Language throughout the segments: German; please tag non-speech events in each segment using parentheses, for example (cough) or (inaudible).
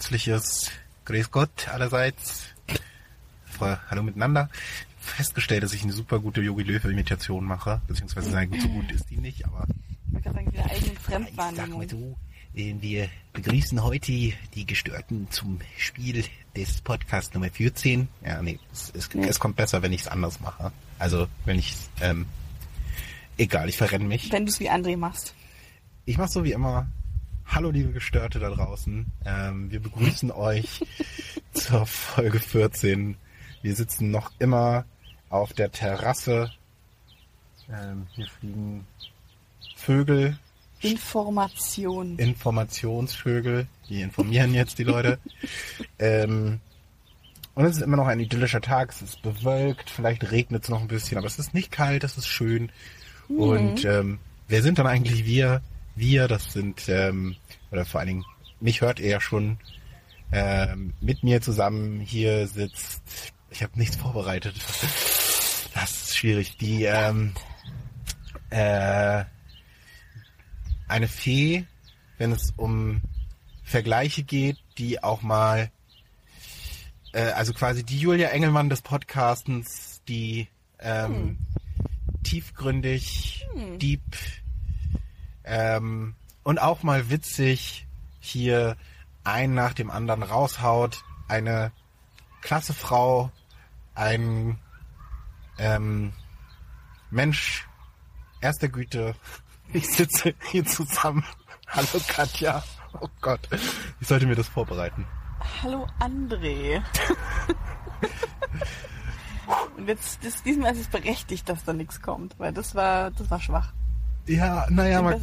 Herzliches Grüß Gott allerseits. Hallo miteinander. Festgestellt, dass ich eine super gute Yogi Löwe-Imitation mache, beziehungsweise nein, so gut ist die nicht, aber Ich gerade sagen, wieder eigene ich sag mal Fremdwahrnehmung. so, äh, wir begrüßen heute die Gestörten zum Spiel des Podcasts Nummer 14. Ja, nee, es, es, Nee. es kommt besser, wenn ich es anders mache. Also, wenn ich ähm, egal, ich verrenne mich. Wenn du es wie André machst. Ich mache so wie immer. Hallo liebe Gestörte da draußen. Ähm, wir begrüßen (laughs) euch zur Folge 14. Wir sitzen noch immer auf der Terrasse. Ähm, hier fliegen Vögel, Information. Informationsvögel, die informieren jetzt die Leute. (laughs) ähm, und es ist immer noch ein idyllischer Tag. Es ist bewölkt, vielleicht regnet es noch ein bisschen, aber es ist nicht kalt, es ist schön. Und ähm, wer sind dann eigentlich wir? Wir, das sind, ähm, oder vor allen Dingen, mich hört ihr ja schon. Ähm, mit mir zusammen hier sitzt, ich habe nichts vorbereitet. Das ist schwierig. Die, ähm, äh, eine Fee, wenn es um Vergleiche geht, die auch mal, äh, also quasi die Julia Engelmann des Podcastens, die ähm, tiefgründig, deep ähm, und auch mal witzig hier einen nach dem anderen raushaut. Eine klasse Frau, ein ähm, Mensch erster Güte. (laughs) Ich sitze hier zusammen. (laughs) Hallo Katja. Oh Gott, ich sollte mir das vorbereiten. Hallo André. (laughs) Und jetzt, das, diesmal ist es berechtigt, dass da nichts kommt, weil das war, das war schwach. Ja, Ich naja, man,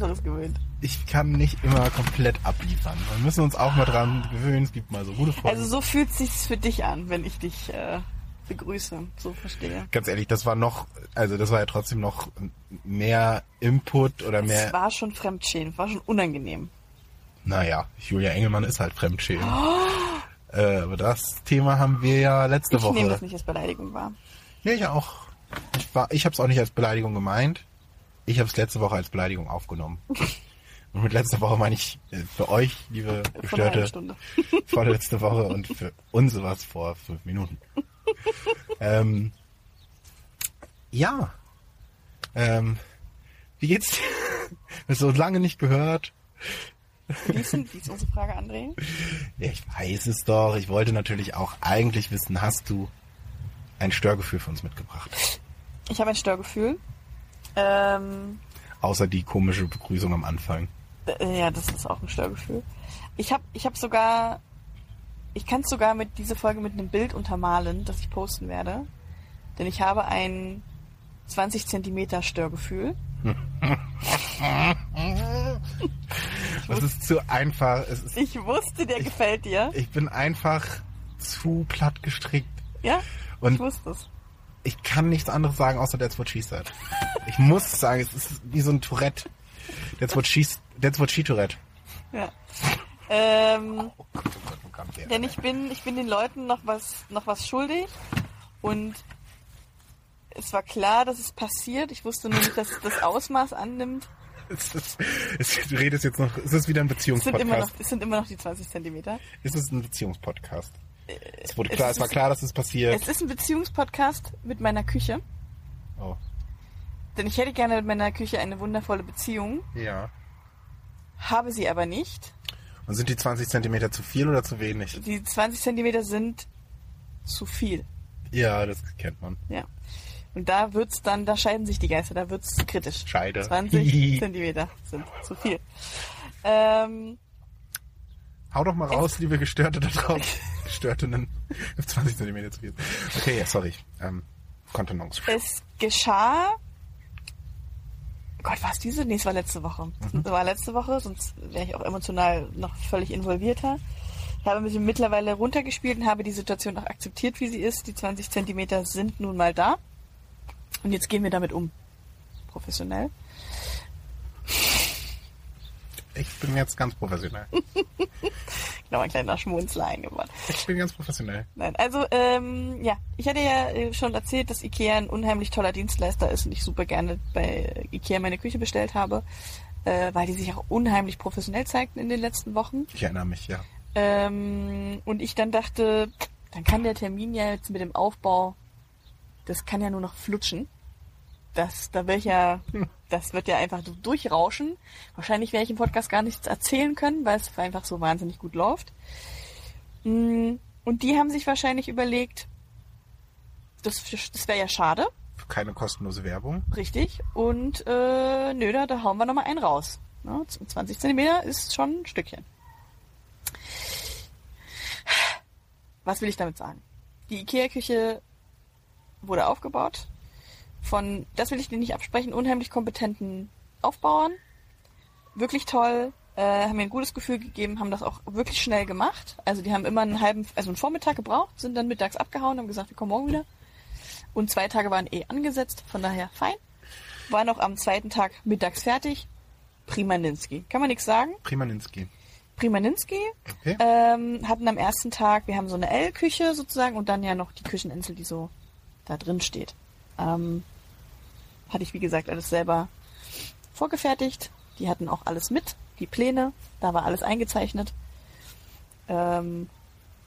ich kann nicht immer komplett abliefern. Wir müssen uns auch mal dran gewöhnen. Es gibt mal so gute Folgen. Also so fühlt sich's für dich an, wenn ich dich äh, begrüße. So verstehe. Ganz ehrlich, das war noch, also das war ja trotzdem noch mehr Input oder Es mehr, war schon Fremdschämen, war schon unangenehm. naja, Julia Engelmann ist halt Fremdschämen. Äh, aber das Thema haben wir ja letzte Ich Woche. nehme das nicht als Beleidigung wahr. Ja, ich auch. Ich, war- ich habe es auch nicht als Beleidigung gemeint. Ich habe es letzte Woche als Beleidigung aufgenommen. Und mit letzter Woche meine ich äh, für euch, liebe Gestörte, Stunde. (laughs) vorletzte Woche und für uns war es vor fünf Minuten. ähm, ja. Ähm, wie geht's dir? (laughs) Bist so lange nicht gehört? Wie ist, denn, wie ist unsere Frage, André? Ja, ich weiß es doch. Ich wollte natürlich auch eigentlich wissen, hast du ein Störgefühl für uns mitgebracht? Ich habe ein Störgefühl. Ähm, Außer die komische Begrüßung am Anfang. Äh, Ja, das ist auch ein Störgefühl. Ich habe ich hab sogar, ich kann es sogar mit dieser Folge mit einem Bild untermalen, das ich posten werde. Denn ich habe ein 20 Zentimeter Störgefühl. (laughs) Das ist zu einfach. Ist, Ich wusste, der gefällt dir. ich bin einfach zu platt gestrickt. Ja? Und- ich wusste es. Ich kann nichts anderes sagen, außer that's what she said. Ich muss sagen, es ist wie so ein Tourette. That's what she, that's what she Tourette. Ja. Ähm, Oh Gott, oh Gott, kam der? denn ich bin, ich bin den Leuten noch was, noch was schuldig. Und es war klar, dass es passiert. Ich wusste nur nicht, dass es das Ausmaß annimmt. Es ist, es, du redest jetzt noch, es ist wieder ein Es sind, immer noch, Beziehungspodcast. es sind immer noch die 20 Zentimeter. Es ist ein Beziehungspodcast. Es wurde es klar, es war ist- klar, dass es passiert. Es ist ein Beziehungspodcast mit meiner Küche. Oh, Denn ich hätte gerne mit meiner Küche eine wundervolle Beziehung, ja. habe sie aber nicht. Und sind die 20 Zentimeter zu viel oder zu wenig? Die 20 Zentimeter sind zu viel. Ja, das kennt man. Ja. Und da wird's dann, da scheiden sich die Geister, da wird's kritisch. Scheide. 20 (laughs) Zentimeter sind zu viel. Ähm, Hau doch mal raus, liebe Gestörte da (laughs) draußen. Gestörtinnen. 20 (laughs) Zentimeter zu viel. Okay, ja, sorry. Ähm, Kontenance. es geschah. Gott, war es diese? Nee, es war letzte Woche. Es war letzte Woche, sonst wäre ich auch emotional noch völlig involvierter. Ich habe mich mittlerweile runtergespielt und habe die Situation auch akzeptiert, wie sie ist. Die 20 Zentimeter sind nun mal da. Und jetzt gehen wir damit um. Professionell. Ich bin jetzt ganz professionell. (laughs) Genau, ein kleiner Schmunzler eingebaut. Ich bin ganz professionell. Nein, also ähm, ja, ich hatte ja äh, schon erzählt, dass Ikea ein unheimlich toller Dienstleister ist und ich super gerne bei Ikea meine Küche bestellt habe. äh, weil die sich auch unheimlich professionell zeigten in den letzten Wochen. Ich erinnere mich, ja. Ähm, und ich dann dachte, dann kann der Termin ja jetzt mit dem Aufbau, das kann ja nur noch flutschen. Das, da wäre ich ja, (laughs) das wird ja einfach durchrauschen. Wahrscheinlich werde ich im Podcast gar nichts erzählen können, weil es einfach so wahnsinnig gut läuft. Mm, Und die haben sich wahrscheinlich überlegt, das, das wäre ja schade, Keine kostenlose Werbung. richtig. Und äh, nö, da, da hauen wir nochmal einen raus. Ne? 20 Zentimeter ist schon ein Stückchen. Was will ich damit sagen? Die Ikea-Küche wurde aufgebaut von, das will ich dir nicht absprechen, unheimlich kompetenten Aufbauern. Wirklich toll, äh, haben mir ein gutes Gefühl gegeben, haben das auch wirklich schnell gemacht. Also die haben immer einen halben, also einen Vormittag gebraucht, sind dann mittags abgehauen, haben gesagt, wir kommen morgen wieder. Und zwei Tage waren eh angesetzt, von daher fein. War noch am zweiten Tag mittags fertig. Primaninski. Kann man nichts sagen. Primaninski. Primaninski Okay. ähm, hatten am ersten Tag, wir haben so eine L-Küche sozusagen und dann ja noch die Kücheninsel, die so da drin steht. Ähm, hatte ich, wie gesagt, alles selber vorgefertigt. Die hatten auch alles mit, die Pläne, da war alles eingezeichnet. Ähm,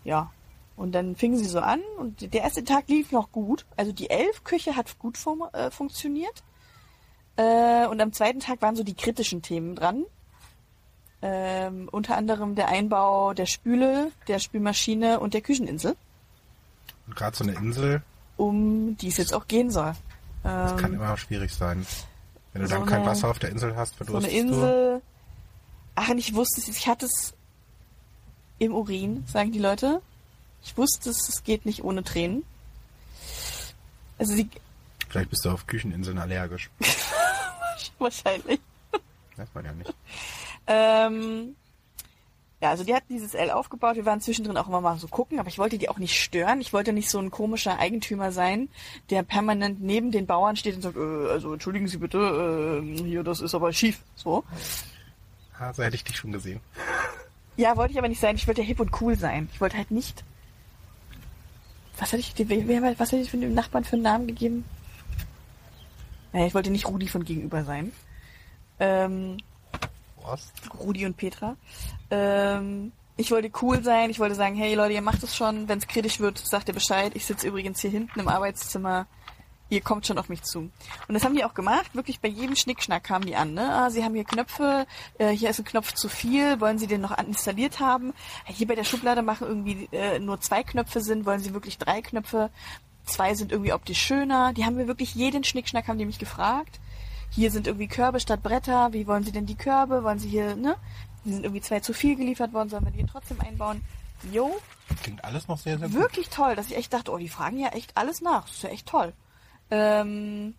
ja, und dann fingen sie so an und der erste Tag lief noch gut. Also die Elf-Küche hat gut fun äh, funktioniert. Äh, und am zweiten Tag waren so die kritischen Themen dran. Ähm, unter anderem der Einbau der Spüle, der Spülmaschine und der Kücheninsel, Und gerade so eine Insel, um die es jetzt auch gehen soll. Das kann Ähm, immer schwierig sein. Wenn du so dann kein eine- Wasser auf der Insel hast, so eine verdurstest Insel. Ach, und ich wusste es, ich hatte es im Urin, sagen die Leute. Ich wusste es, es geht nicht ohne Tränen. Also sie, du. Vielleicht bist du auf Kücheninseln allergisch. (laughs) wahrscheinlich. Weiß man ja nicht. Ähm, ja, also die hatten dieses L aufgebaut. Wir waren zwischendrin auch immer mal so gucken, aber ich wollte die auch nicht stören. Ich wollte nicht so ein komischer Eigentümer sein, der permanent neben den Bauern steht und sagt, äh, also entschuldigen Sie bitte, äh, hier, das ist aber schief. So. Ah, so hätte ich dich schon gesehen. Ja, wollte ich aber nicht sein. Ich wollte ja hip und cool sein. Ich wollte halt nicht. Was hatte ich, wer, was hatte ich für den Nachbarn für einen Namen gegeben? Naja, ich wollte nicht Rudi von gegenüber sein. Ähm, Was? Rudi und Petra. Ähm, ich wollte cool sein. Ich wollte sagen, hey Leute, ihr macht es schon. Wenn es kritisch wird, sagt ihr Bescheid. Ich sitze übrigens hier hinten im Arbeitszimmer. Ihr kommt schon auf mich zu. Und das haben die auch gemacht. Wirklich bei jedem Schnickschnack kamen die an. Ne? Ah, sie haben hier Knöpfe. Äh, hier ist ein Knopf zu viel. Wollen Sie den noch installiert haben? Hier bei der Schublade machen irgendwie äh, nur zwei Knöpfe Sinn. Wollen Sie wirklich drei Knöpfe? Zwei sind irgendwie optisch schöner. Die haben mir wirklich jeden Schnickschnack haben die mich gefragt. Hier sind irgendwie Körbe statt Bretter. Wie wollen Sie denn die Körbe? Wollen Sie hier, ne? Die sind irgendwie zwei zu viel geliefert worden. Sollen wir die trotzdem einbauen? Jo, Klingt alles noch sehr, sehr gut. wirklich toll, dass ich echt dachte, oh, die fragen ja echt alles nach. Das ist ja echt toll. Ähm,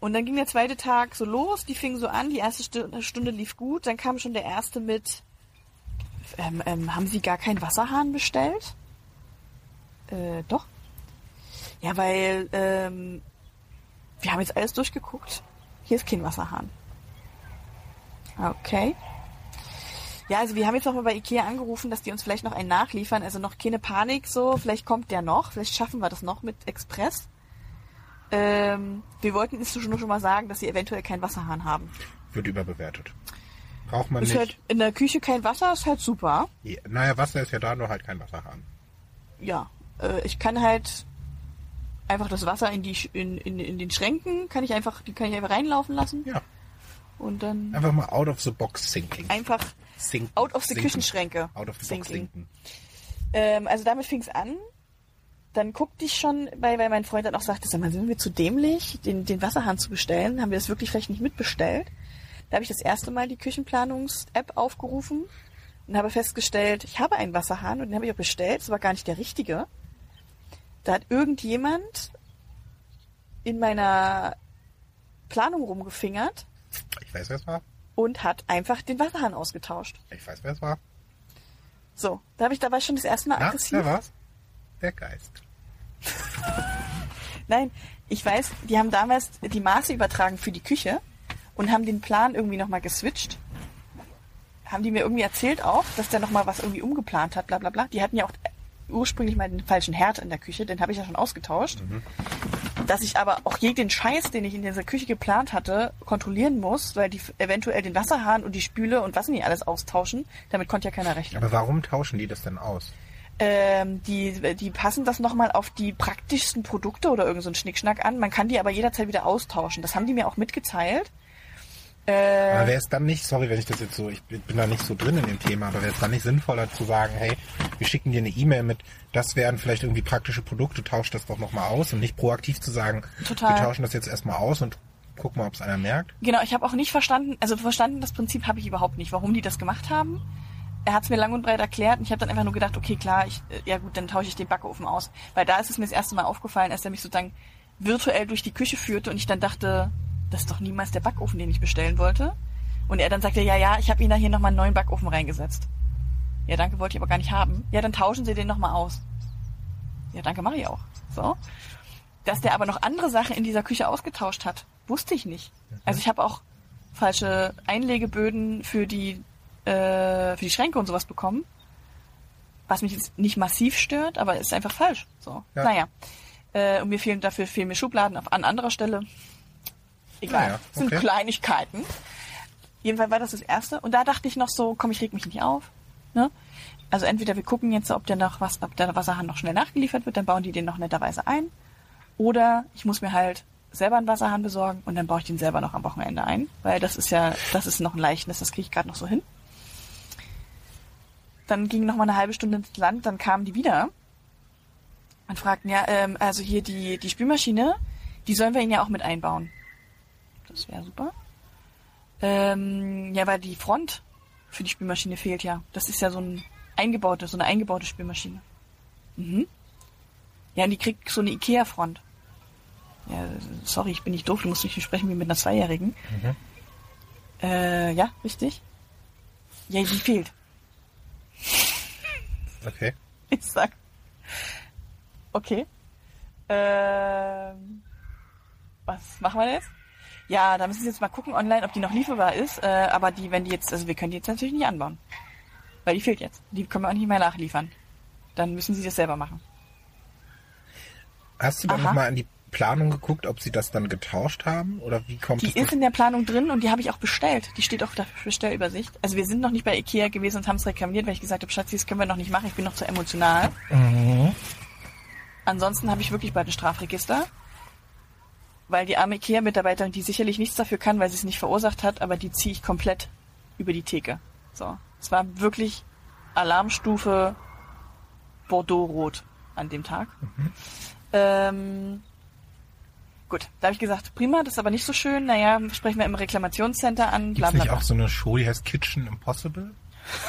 und dann ging der zweite Tag so los, die fing so an, die erste Stu- Stunde lief gut, dann kam schon der erste mit, ähm, ähm, haben Sie gar keinen Wasserhahn bestellt? Äh, doch. Ja, weil ähm, wir haben jetzt alles durchgeguckt. Hier ist kein Wasserhahn. Okay. Ja, also wir haben jetzt noch mal bei Ikea angerufen, dass die uns vielleicht noch einen nachliefern. Also noch keine Panik so. Vielleicht kommt der noch. Vielleicht schaffen wir das noch mit Express. Ähm, wir wollten Ihnen schon schon mal sagen, dass sie eventuell keinen Wasserhahn haben. Wird überbewertet. Braucht man Ist nicht. halt in der Küche kein Wasser, ist halt super. Ja, naja, Wasser ist ja da, nur halt kein Wasserhahn. Ja, äh, ich kann halt einfach das Wasser in die in, in, in den Schränken, kann ich einfach, die kann ich einfach reinlaufen lassen Ja. und dann Einfach mal out of the box thinking. einfach Sinken. out of the Sinken. Küchenschränke. Out of the box sinken. sinken. Ähm, also damit fing es an. Dann guckte ich schon, weil, weil mein Freund dann auch sagte, sag mal, sind wir zu dämlich, den, den Wasserhahn zu bestellen? Haben wir das wirklich vielleicht nicht mitbestellt? Da habe ich das erste Mal die Küchenplanungs-App aufgerufen und habe festgestellt, ich habe einen Wasserhahn und den habe ich auch bestellt, es war gar nicht der richtige. Da hat irgendjemand in meiner Planung rumgefingert Ich weiß, wer es war. und hat einfach den Wasserhahn ausgetauscht. Ich weiß, wer es war. So, da habe ich da war ich schon das erste Mal Na, aggressiv. wer war's? Der Geist. (laughs) Nein, ich weiß, die haben damals die Maße übertragen für die Küche und haben den Plan irgendwie nochmal geswitcht. Haben die mir irgendwie erzählt auch, dass der nochmal was irgendwie umgeplant hat, bla bla bla. Die hatten ja auch ursprünglich mal den falschen Herd in der Küche, den habe ich ja schon ausgetauscht. dass ich aber auch jeden Scheiß, den ich in dieser Küche geplant hatte, kontrollieren muss, weil die eventuell den Wasserhahn und die Spüle und was nicht alles austauschen. Damit konnte ja keiner rechnen. Aber warum tauschen die das denn aus? Ähm, die, die passen das nochmal auf die praktischsten Produkte oder irgend so einen Schnickschnack an. Man kann die aber jederzeit wieder austauschen. Das haben die mir auch mitgeteilt. Aber Äh, wäre es dann nicht, sorry, wenn ich das jetzt so, ich bin da nicht so drin in dem Thema, aber wäre es dann nicht sinnvoller zu sagen, hey, wir schicken dir eine E-Mail mit, das wären vielleicht irgendwie praktische Produkte, tausch das doch nochmal aus und nicht proaktiv zu sagen, Total. wir tauschen das jetzt erstmal aus und guck mal, ob es einer merkt. Genau, ich habe auch nicht verstanden, also verstanden das Prinzip habe ich überhaupt nicht, warum die das gemacht haben. Er hat es mir lang und breit erklärt und ich habe dann einfach nur gedacht, okay, klar, ich, äh, ja gut, dann tausche ich den Backofen aus. Weil da ist es mir das erste Mal aufgefallen, als er mich sozusagen virtuell durch die Küche führte und ich dann dachte, das ist doch niemals der Backofen, den ich bestellen wollte. Und er dann sagte, ja, ja, ich habe Ihnen da hier nochmal einen neuen Backofen reingesetzt. Ja, danke, wollte ich aber gar nicht haben. Ja, dann tauschen Sie den nochmal aus. Ja, danke, mache ich auch. So. Dass der aber noch andere Sachen in dieser Küche ausgetauscht hat, wusste ich nicht. Also ich habe auch falsche Einlegeböden für die äh, für die Schränke und sowas bekommen. Was mich jetzt nicht massiv stört, aber ist einfach falsch. So. Ja. Naja. Äh, und mir fehlen dafür fehlen mir Schubladen auf, an anderer Stelle. Egal. Naja, Das sind okay. Kleinigkeiten. Jedenfalls war das das erste. Und da dachte ich noch so, komm, ich reg mich nicht auf. Ne? Also entweder wir gucken jetzt, ob der noch was, ob der Wasserhahn noch schnell nachgeliefert wird, dann bauen die den noch netterweise ein. Oder ich muss mir halt selber einen Wasserhahn besorgen und dann baue ich den selber noch am Wochenende ein. Weil das ist ja, das ist noch ein Leichtnis, das kriege ich gerade noch so hin. Dann ging noch mal eine halbe Stunde ins Land, dann kamen die wieder und fragten, ja, ähm, also hier die, die Spülmaschine, die sollen wir Ihnen ja auch mit einbauen. Das wäre super. Ähm, ja, weil die Front für die Spülmaschine fehlt ja. Das ist ja so ein eingebaute, so eine eingebaute Spülmaschine. Mhm. Ja, und die kriegt so eine Ikea-Front. Ja, sorry, ich bin nicht doof, du musst nicht sprechen wie mit einer Zweijährigen. Äh, ja, richtig. Ja, die fehlt. Okay. (laughs) Ich sag. Okay. Ähm, was machen wir jetzt? Ja, da müssen Sie jetzt mal gucken online, ob die noch lieferbar ist. Äh, aber die, wenn die jetzt, also wir können die jetzt natürlich nicht anbauen. Weil die fehlt jetzt. Die können wir auch nicht mehr nachliefern. Dann müssen Sie das selber machen. Hast du dann nochmal in die Planung geguckt, ob sie das dann getauscht haben? Oder wie kommt Die ist in der Planung drin und die habe ich auch bestellt. Die steht auf der Bestellübersicht. Also wir sind noch nicht bei Ikea gewesen und haben es reklamiert, weil ich gesagt habe, Schatzi, das können wir noch nicht machen. Ich bin noch zu emotional. Ansonsten habe ich wirklich bald ein Strafregister. Weil die arme Ikea-Mitarbeiterin, die sicherlich nichts dafür kann, weil sie es nicht verursacht hat, aber die ziehe ich komplett über die Theke. So. Es war wirklich Alarmstufe Bordeaux-Rot an dem Tag. Ähm, gut, da habe ich gesagt, prima, das ist aber nicht so schön. Naja, sprechen wir im Reklamationscenter an, Gibt's bla nicht auch so eine Show, die heißt Kitchen Impossible?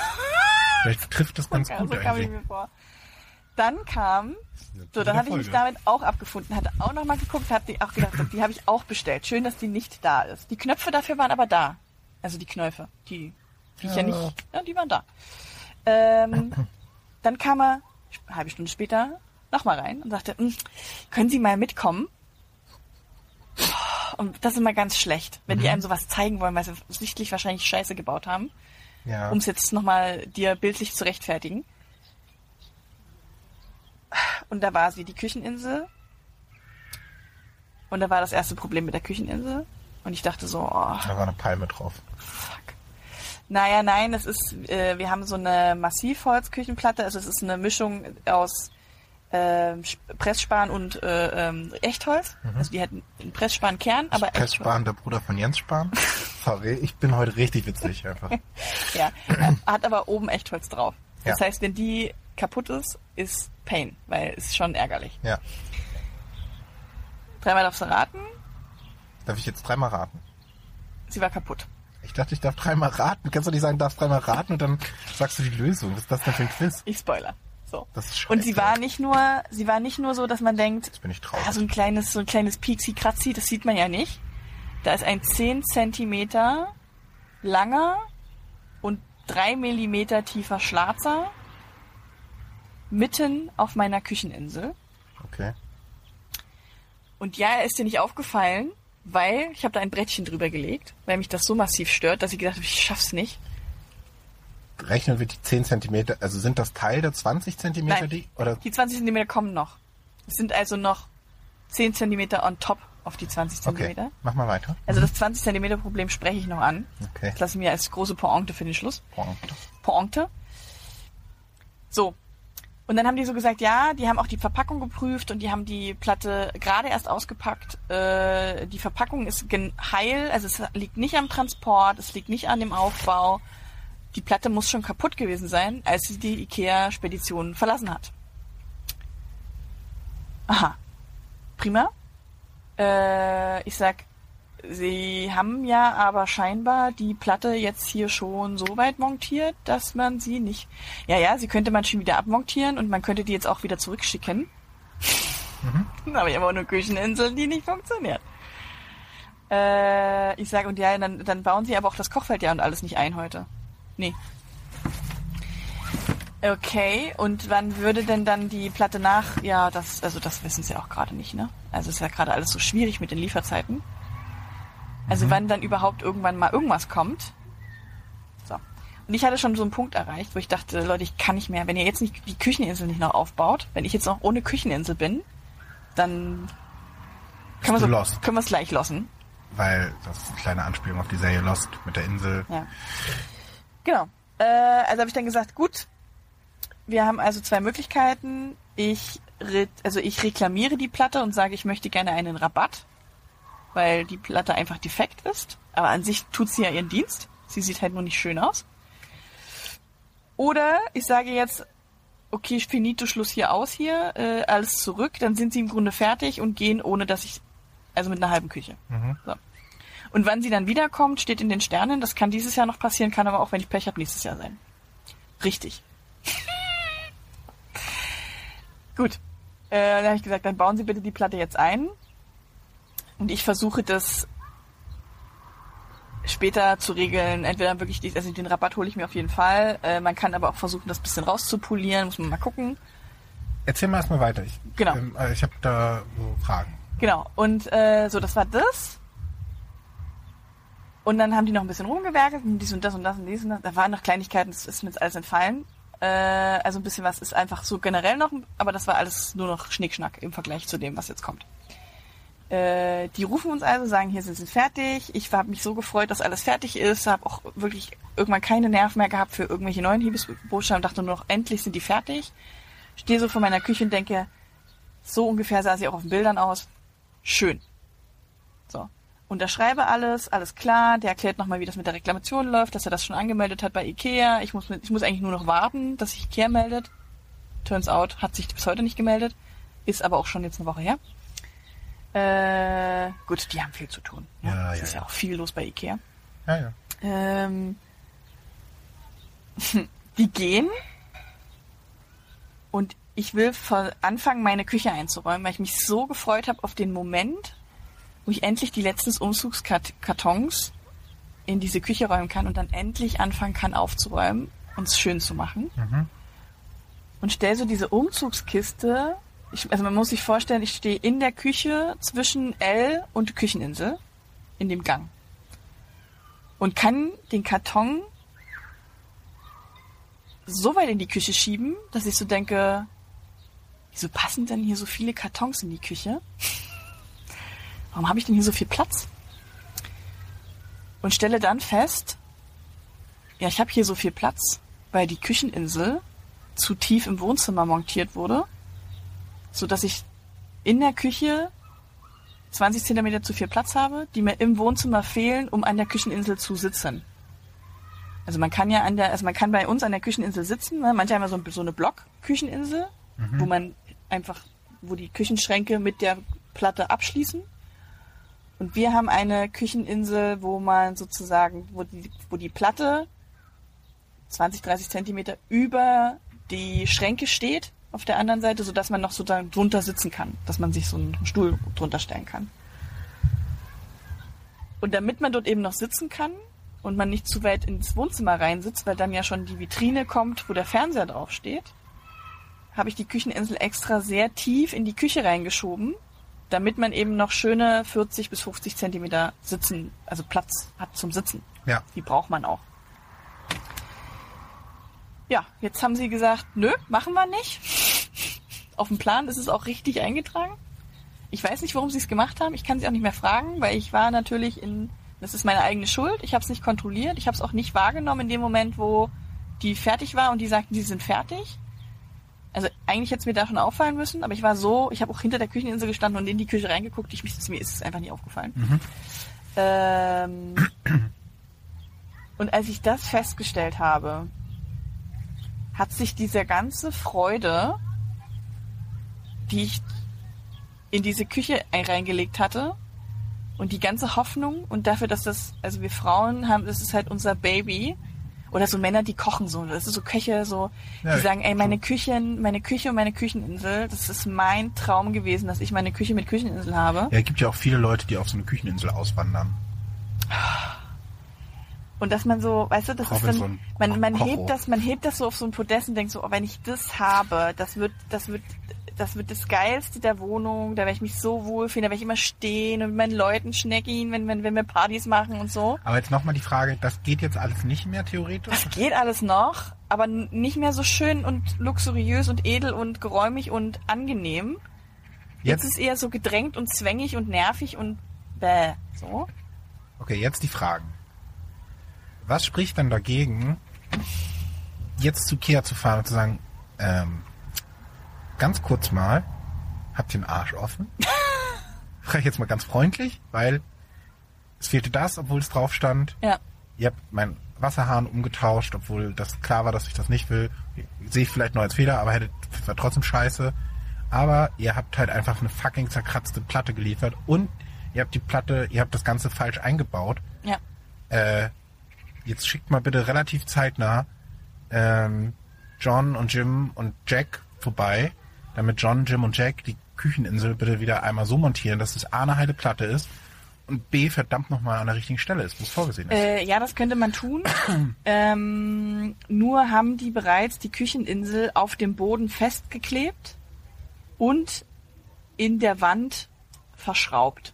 (laughs) Vielleicht trifft das ganz Ja, gut so eigentlich. Dann kam, so, dann hatte ich mich damit auch abgefunden, hatte auch nochmal geguckt, hatte auch gedacht, die habe ich auch bestellt. Schön, dass die nicht da ist. Die Knöpfe dafür waren aber da. Also die Knöpfe, die, die ich ja Ja. nicht, ja, die waren da. Ähm, (laughs) dann kam er, eine halbe Stunde später, nochmal rein und sagte, "Hm, können Sie mal mitkommen? Und das ist immer ganz schlecht, wenn die einem sowas zeigen wollen, weil sie sichtlich wahrscheinlich Scheiße gebaut haben Ja. um es jetzt nochmal dir bildlich zu rechtfertigen. Und da war sie, die Kücheninsel. Und da war das erste Problem mit der Kücheninsel. Und ich dachte so, oh, Da war eine Palme drauf. fuck. Naja, nein, es ist, äh, wir haben so eine Massivholzküchenplatte. Also es ist eine Mischung aus Sch- Pressspan und äh, ähm, Echtholz. Also die hat einen Pressspan-Kern, aber. Spahn, der Bruder von Jens Spahn. (laughs) Sorry, ich bin heute richtig witzig einfach. Ja, hat aber oben Echtholz drauf. Das Ja. heißt, wenn die kaputt ist, ist Pain, weil es ist schon ärgerlich. Ja. Dreimal darfst du raten, Darf ich jetzt dreimal raten? sie war kaputt. Ich dachte, ich darf dreimal raten. Kannst du nicht sagen, darfst dreimal raten und dann sagst du die Lösung. Was ist das denn für ein Quiz? Ich spoiler. So. Das ist Und sie war nicht nur, sie war nicht nur so, dass man denkt, Jetzt bin ich traurig. ah, so ein kleines, so ein kleines Pieksi Kratzi, das sieht man ja nicht. Da ist ein 10 Zentimeter langer und 3 Millimeter tiefer Schlarzer mitten auf meiner Kücheninsel. Okay. Und ja, er ist dir nicht aufgefallen, weil ich habe da ein Brettchen drüber gelegt, weil mich das so massiv stört, dass ich gedacht habe, ich schaff's nicht. Rechnen wir die 10 Zentimeter, also sind das Teil der 20 Zentimeter, Nein. die, oder? Die 20 Zentimeter kommen noch. Es sind also noch 10 Zentimeter on top auf die 20 Okay, Zentimeter. mach mal weiter. Also das 20 Zentimeter Problem spreche ich noch an. Okay. Das lasse ich mir als große Pointe für den Schluss. Pointe. Pointe. So. Und dann haben die so gesagt, ja, die haben auch die Verpackung geprüft und die haben die Platte gerade erst ausgepackt. Äh, die Verpackung ist heil, also es liegt nicht am Transport, es liegt nicht an dem Aufbau. Die Platte muss schon kaputt gewesen sein, als sie die IKEA-Spedition verlassen hat. Aha. Prima. Äh, ich sag, Sie haben ja aber scheinbar die Platte jetzt hier schon so weit montiert, dass man sie nicht. Ja, ja, sie könnte man schon wieder abmontieren und man könnte die jetzt auch wieder zurückschicken. (laughs) aber ich habe auch eine Kücheninsel, die nicht funktioniert. Äh, ich sage, und ja, dann, dann bauen sie aber auch das Kochfeld ja und alles nicht ein heute. Nee. Okay, und wann würde denn dann die Platte nach? Ja, das, also das wissen sie auch gerade nicht, ne? Also es ist ja gerade alles so schwierig mit den Lieferzeiten. Also wann dann überhaupt irgendwann mal irgendwas kommt. So. Und ich hatte schon so einen Punkt erreicht, wo ich dachte, Leute, ich kann nicht mehr. Wenn ihr jetzt nicht die Kücheninsel nicht noch aufbaut, wenn ich jetzt noch ohne Kücheninsel bin, dann können wir du so, es gleich lossen. Weil das ist eine kleine Anspielung auf die Serie Lost mit der Insel. Ja. Genau. Äh, also habe ich dann gesagt, gut, wir haben also zwei Möglichkeiten. Ich, also ich reklamiere die Platte und sage, ich möchte gerne einen Rabatt, weil die Platte einfach defekt ist. Aber an sich tut sie ja ihren Dienst. Sie sieht halt nur nicht schön aus. Oder ich sage jetzt, okay, finito, Schluss hier aus hier, äh, alles zurück, dann sind sie im Grunde fertig und gehen, ohne dass ich, also mit einer halben Küche. So. Und wann sie dann wiederkommt, steht in den Sternen. Das kann dieses Jahr noch passieren, kann aber auch, wenn ich Pech habe, nächstes Jahr sein. Richtig. (laughs) Gut. Äh, dann habe ich gesagt, dann bauen Sie bitte die Platte jetzt ein. Und ich versuche das später zu regeln. Entweder wirklich, die, also den Rabatt hole ich mir auf jeden Fall. Äh, man kann aber auch versuchen, das ein bisschen rauszupolieren. Muss man mal gucken. Erzähl mal erstmal weiter. Ich, Genau. Ähm, äh, ich habe da so Fragen. Genau. Und äh, so, das war das. Und dann haben die noch ein bisschen rumgewerkelt und dies und das und das und dies und das. Da waren noch Kleinigkeiten, das ist mir jetzt alles entfallen. Äh, also ein bisschen was ist einfach so generell noch, aber das war alles nur noch Schnickschnack im Vergleich zu dem, was jetzt kommt. Äh, die rufen uns also, sagen, hier sind sie fertig. Ich habe mich so gefreut, dass alles fertig ist, habe auch wirklich irgendwann keine Nerven mehr gehabt für irgendwelche neuen Hiebesbotschaften, dachte nur noch, endlich sind die fertig. Stehe so vor meiner Küche und denke, so ungefähr sah sie auch auf den Bildern aus. Schön. So. Unterschreibe alles, alles klar. Der erklärt nochmal, wie das mit der Reklamation läuft, dass er das schon angemeldet hat bei Ikea. Ich muss, ich muss eigentlich nur noch warten, dass sich Ikea meldet. Turns out, hat sich bis heute nicht gemeldet. Ist aber auch schon jetzt eine Woche her. Äh, gut, die haben viel zu tun. Ne? Ja, es ja, ist ja ja. auch viel los bei Ikea. Ja, ja. Ähm, (laughs) die gehen und ich will von anfangen, meine Küche einzuräumen, weil ich mich so gefreut habe auf den Moment, wo ich endlich die letzten Umzugskartons in diese Küche räumen kann und dann endlich anfangen kann aufzuräumen und es schön zu machen. Und stell so diese Umzugskiste, ich, also man muss sich vorstellen, ich stehe in der Küche zwischen L und Kücheninsel in dem Gang und kann den Karton so weit in die Küche schieben, dass ich so denke, wieso passen denn hier so viele Kartons in die Küche? Warum habe ich denn hier so viel Platz? Und stelle dann fest, ja, ich habe hier so viel Platz, weil die Kücheninsel zu tief im Wohnzimmer montiert wurde, so dass ich in der Küche 20 Zentimeter zu viel Platz habe, die mir im Wohnzimmer fehlen, um an der Kücheninsel zu sitzen. Also man kann ja an der, also man kann bei uns an der Kücheninsel sitzen. Ne? Manche haben ja so, so eine Block-Kücheninsel, wo man einfach, wo die Küchenschränke mit der Platte abschließen. Und wir haben eine Kücheninsel, wo man sozusagen, wo die, wo die Platte 20, 30 Zentimeter über die Schränke steht auf der anderen Seite, sodass man noch so da drunter sitzen kann, dass man sich so einen Stuhl drunter stellen kann. Und damit man dort eben noch sitzen kann und man nicht zu weit ins Wohnzimmer reinsitzt, weil dann ja schon die Vitrine kommt, wo der Fernseher drauf steht, habe ich die Kücheninsel extra sehr tief in die Küche reingeschoben, damit man eben noch schöne 40 bis 50 Zentimeter sitzen, also Platz hat zum Sitzen. Ja. Die braucht man auch. Ja, jetzt haben sie gesagt, nö, machen wir nicht. Auf dem Plan ist es auch richtig eingetragen. Ich weiß nicht, warum sie es gemacht haben. Ich kann sie auch nicht mehr fragen, weil ich war natürlich in, das ist meine eigene Schuld. Ich habe es nicht kontrolliert. Ich habe es auch nicht wahrgenommen in dem Moment, wo die fertig war und die sagten, die sind fertig. Also eigentlich hätte es mir da schon auffallen müssen, aber ich war so, ich habe auch hinter der Kücheninsel gestanden und in die Küche reingeguckt. Ich, mir ist es einfach nicht aufgefallen. Mhm. Ähm, und als ich das festgestellt habe, hat sich diese ganze Freude, die ich in diese Küche reingelegt hatte, und die ganze Hoffnung und dafür, dass das, also wir Frauen haben, das ist halt unser Baby. Oder so Männer, die kochen so. Das ist so Köche, so, Ja, die sagen, ey, meine Küchen, meine Küche und meine Kücheninsel, das ist mein Traum gewesen, dass ich meine Küche mit Kücheninsel habe. Ja, es gibt ja auch viele Leute, die auf so eine Kücheninsel auswandern. Und dass man so, weißt du, das ist dann, man, man Kocho. hebt das, man hebt das so auf so ein Podest und denkt so, oh, wenn ich das habe, das wird, das wird, das wird das Geilste der Wohnung, da werde ich mich so wohlfühlen, da werde ich immer stehen und mit meinen Leuten schnecken, wenn, wenn, wenn wir Partys machen und so. Aber jetzt nochmal die Frage, das geht jetzt alles nicht mehr theoretisch? Das geht alles noch, aber nicht mehr so schön und luxuriös und edel und geräumig und angenehm. Jetzt, Jetzt, ist eher so gedrängt und zwängig und nervig und bäh, so. okay, jetzt die Fragen. Was spricht denn dagegen, jetzt zu Kia zu fahren und zu sagen, ähm, ganz kurz mal, habt ihr den Arsch offen? (laughs) Frage ich jetzt mal ganz freundlich, weil es fehlte das, obwohl es drauf stand. Ja. Ihr habt meinen Wasserhahn umgetauscht, obwohl das klar war, dass ich das nicht will. Sehe ich vielleicht noch als Fehler, aber hätte, war trotzdem scheiße. Aber ihr habt halt einfach eine fucking zerkratzte Platte geliefert und ihr habt die Platte, ihr habt das Ganze falsch eingebaut. Ja. Äh, jetzt schickt mal bitte relativ zeitnah ähm, John und Jim und Jack vorbei, damit John, Jim und Jack die Kücheninsel bitte wieder einmal so montieren, dass es A eine heile Platte ist und B verdammt nochmal an der richtigen Stelle ist, wo es vorgesehen ist. Äh, ja, das könnte man tun. (clears throat) ähm, nur haben die bereits die Kücheninsel auf dem Boden festgeklebt und in der Wand verschraubt.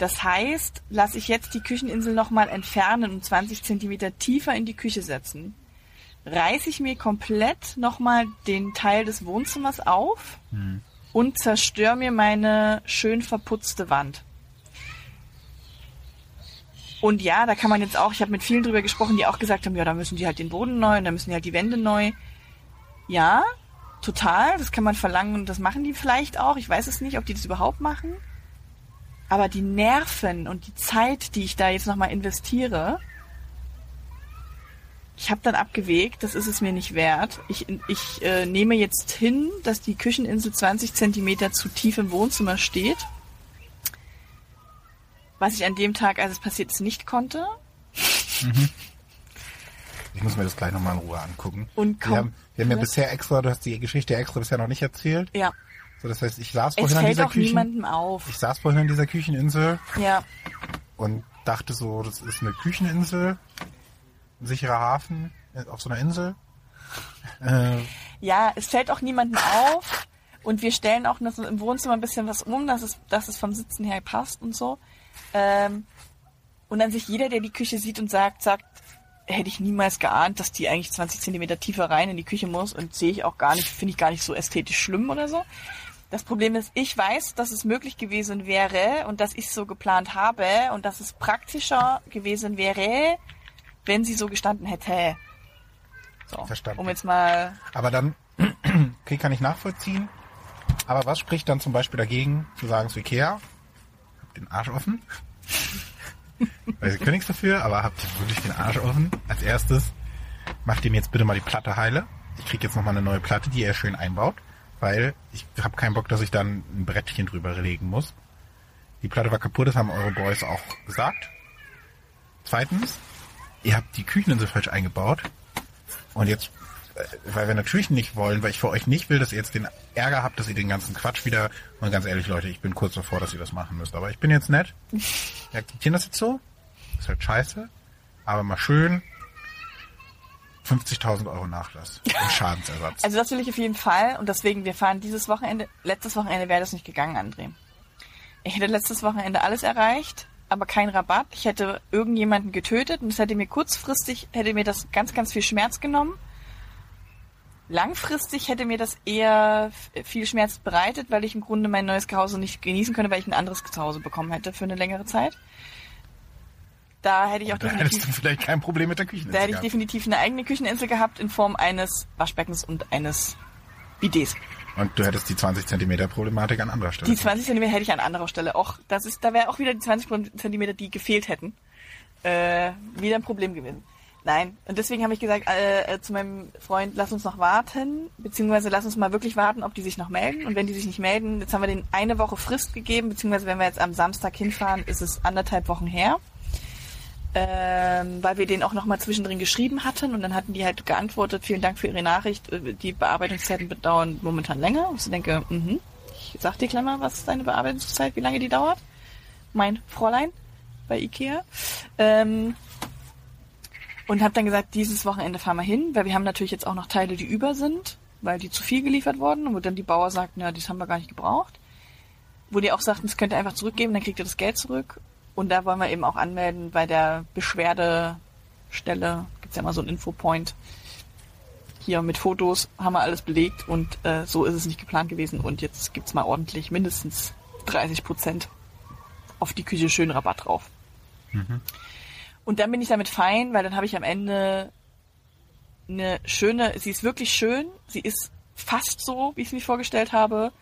Das heißt, lasse ich jetzt die Kücheninsel nochmal entfernen und 20 Zentimeter tiefer in die Küche setzen, reiße ich mir komplett nochmal den Teil des Wohnzimmers auf und zerstöre mir meine schön verputzte Wand. Und ja, da kann man jetzt auch, ich habe mit vielen drüber gesprochen, die auch gesagt haben, ja, da müssen die halt den Boden neu und da müssen die halt die Wände neu. Ja, total, das kann man verlangen und das machen die vielleicht auch. Ich weiß es nicht, ob die das überhaupt machen. Aber die Nerven und die Zeit, die ich da jetzt nochmal investiere, ich habe dann abgewegt, das ist es mir nicht wert. Ich, ich äh, nehme jetzt hin, dass die Kücheninsel 20 Zentimeter zu tief im Wohnzimmer steht. Was ich an dem Tag, als es passiert ist, nicht konnte. Ich muss mir das gleich nochmal in Ruhe angucken. Und komm- wir haben, wir haben ja bisher extra, du hast die Geschichte extra bisher noch nicht erzählt. Ja, So, das heißt, ich saß es vorhin an dieser auch Küchen, niemandem auf. ich saß vorhin an dieser Kücheninsel Ja, und dachte so, das ist eine Kücheninsel, ein sicherer Hafen äh, auf so einer Insel. Äh, ja, es fällt auch niemandem auf. Und wir stellen auch noch im Wohnzimmer ein bisschen was um, dass es, dass es vom Sitzen her passt und so. Ähm, und dann sich jeder, der die Küche sieht und sagt, sagt, hätte ich niemals geahnt, dass die eigentlich 20 Zentimeter tiefer rein in die Küche muss und sehe ich auch gar nicht, finde ich gar nicht so ästhetisch schlimm oder so. Das Problem ist, ich weiß, dass es möglich gewesen wäre und dass ich es so geplant habe und dass es praktischer gewesen wäre, wenn sie so gestanden hätte. So, Verstanden. um jetzt mal aber dann, (clears throat) okay, kann ich nachvollziehen. Aber was spricht dann zum Beispiel dagegen, zu sagen zu Ikea, habt den Arsch offen? (laughs) Ihr könnt nichts dafür, aber habt ihr wirklich den Arsch offen? Als erstes, macht ihr mir jetzt bitte mal die Platte heile. Ich krieg jetzt nochmal eine neue Platte, die ihr schön einbaut, weil ich habe keinen Bock, dass ich dann ein Brettchen drüber legen muss. Die Platte war kaputt, das haben eure Boys auch gesagt. Zweitens, ihr habt die Kücheninsel falsch eingebaut. Und jetzt, äh, weil wir natürlich nicht wollen, weil ich für euch nicht will, dass ihr jetzt den Ärger habt, dass ihr den ganzen Quatsch wieder, und ganz ehrlich, Leute, ich bin kurz davor, dass ihr das machen müsst. Aber ich bin jetzt nett. Wir akzeptieren das jetzt so. Ist halt scheiße. Aber mal schön 50.000 Euro Nachlass (laughs) und Schadensersatz. Also das will ich auf jeden Fall und deswegen, wir fahren dieses Wochenende, letztes Wochenende wäre das nicht gegangen, André. Ich hätte letztes Wochenende alles erreicht, aber kein Rabatt. Ich hätte irgendjemanden getötet und es hätte mir kurzfristig, hätte mir das ganz, ganz viel Schmerz genommen. Langfristig hätte mir das eher viel Schmerz bereitet, weil ich im Grunde mein neues Zuhause nicht genießen könnte, weil ich ein anderes Zuhause bekommen hätte für eine längere Zeit. Da hätte ich auch Da hättest du definitiv, vielleicht kein Problem mit der Kücheninsel da hätte ich gehabt. definitiv eine eigene Kücheninsel gehabt in Form eines Waschbeckens und eines Bidets. Und du hättest die 20 Zentimeter Problematik an anderer Stelle. Die 20 Zentimeter hätte ich an anderer Stelle auch. Das ist, da wäre auch wieder die 20 Zentimeter, die gefehlt hätten, äh, wieder ein Problem gewesen. Nein. Und deswegen habe ich gesagt äh, äh, zu meinem Freund, lass uns noch warten, beziehungsweise lass uns mal wirklich warten, ob die sich noch melden. Und wenn die sich nicht melden, jetzt haben wir denen eine Woche Frist gegeben, beziehungsweise wenn wir jetzt am Samstag hinfahren, ist es anderthalb Wochen her. Ähm, weil wir denen auch noch mal zwischendrin geschrieben hatten und dann hatten die halt geantwortet, vielen Dank für Ihre Nachricht, äh, die Bearbeitungszeiten dauern momentan länger. Und ich denke, mhm, ich sag dir gleich mal, was ist deine Bearbeitungszeit, wie lange die dauert? Mein Fräulein bei Ikea. Ähm, und habe dann gesagt, dieses Wochenende fahren wir hin, weil wir haben natürlich jetzt auch noch Teile, die über sind, weil die zu viel geliefert wurden und wo dann die Bauer sagten, ja, das haben wir gar nicht gebraucht. Wo die auch sagten, das könnt ihr einfach zurückgeben, dann kriegt ihr das Geld zurück. Und da wollen wir eben auch anmelden bei der Beschwerdestelle, gibt's ja immer so einen Infopoint. Hier mit Fotos haben wir alles belegt und äh, so ist es nicht geplant gewesen. Und jetzt gibt's mal ordentlich mindestens 30 Prozent auf die Küche schön Rabatt drauf. Und dann bin ich damit fein, weil dann habe ich am Ende eine schöne, sie ist wirklich schön, sie ist fast so, wie ich es mir vorgestellt habe.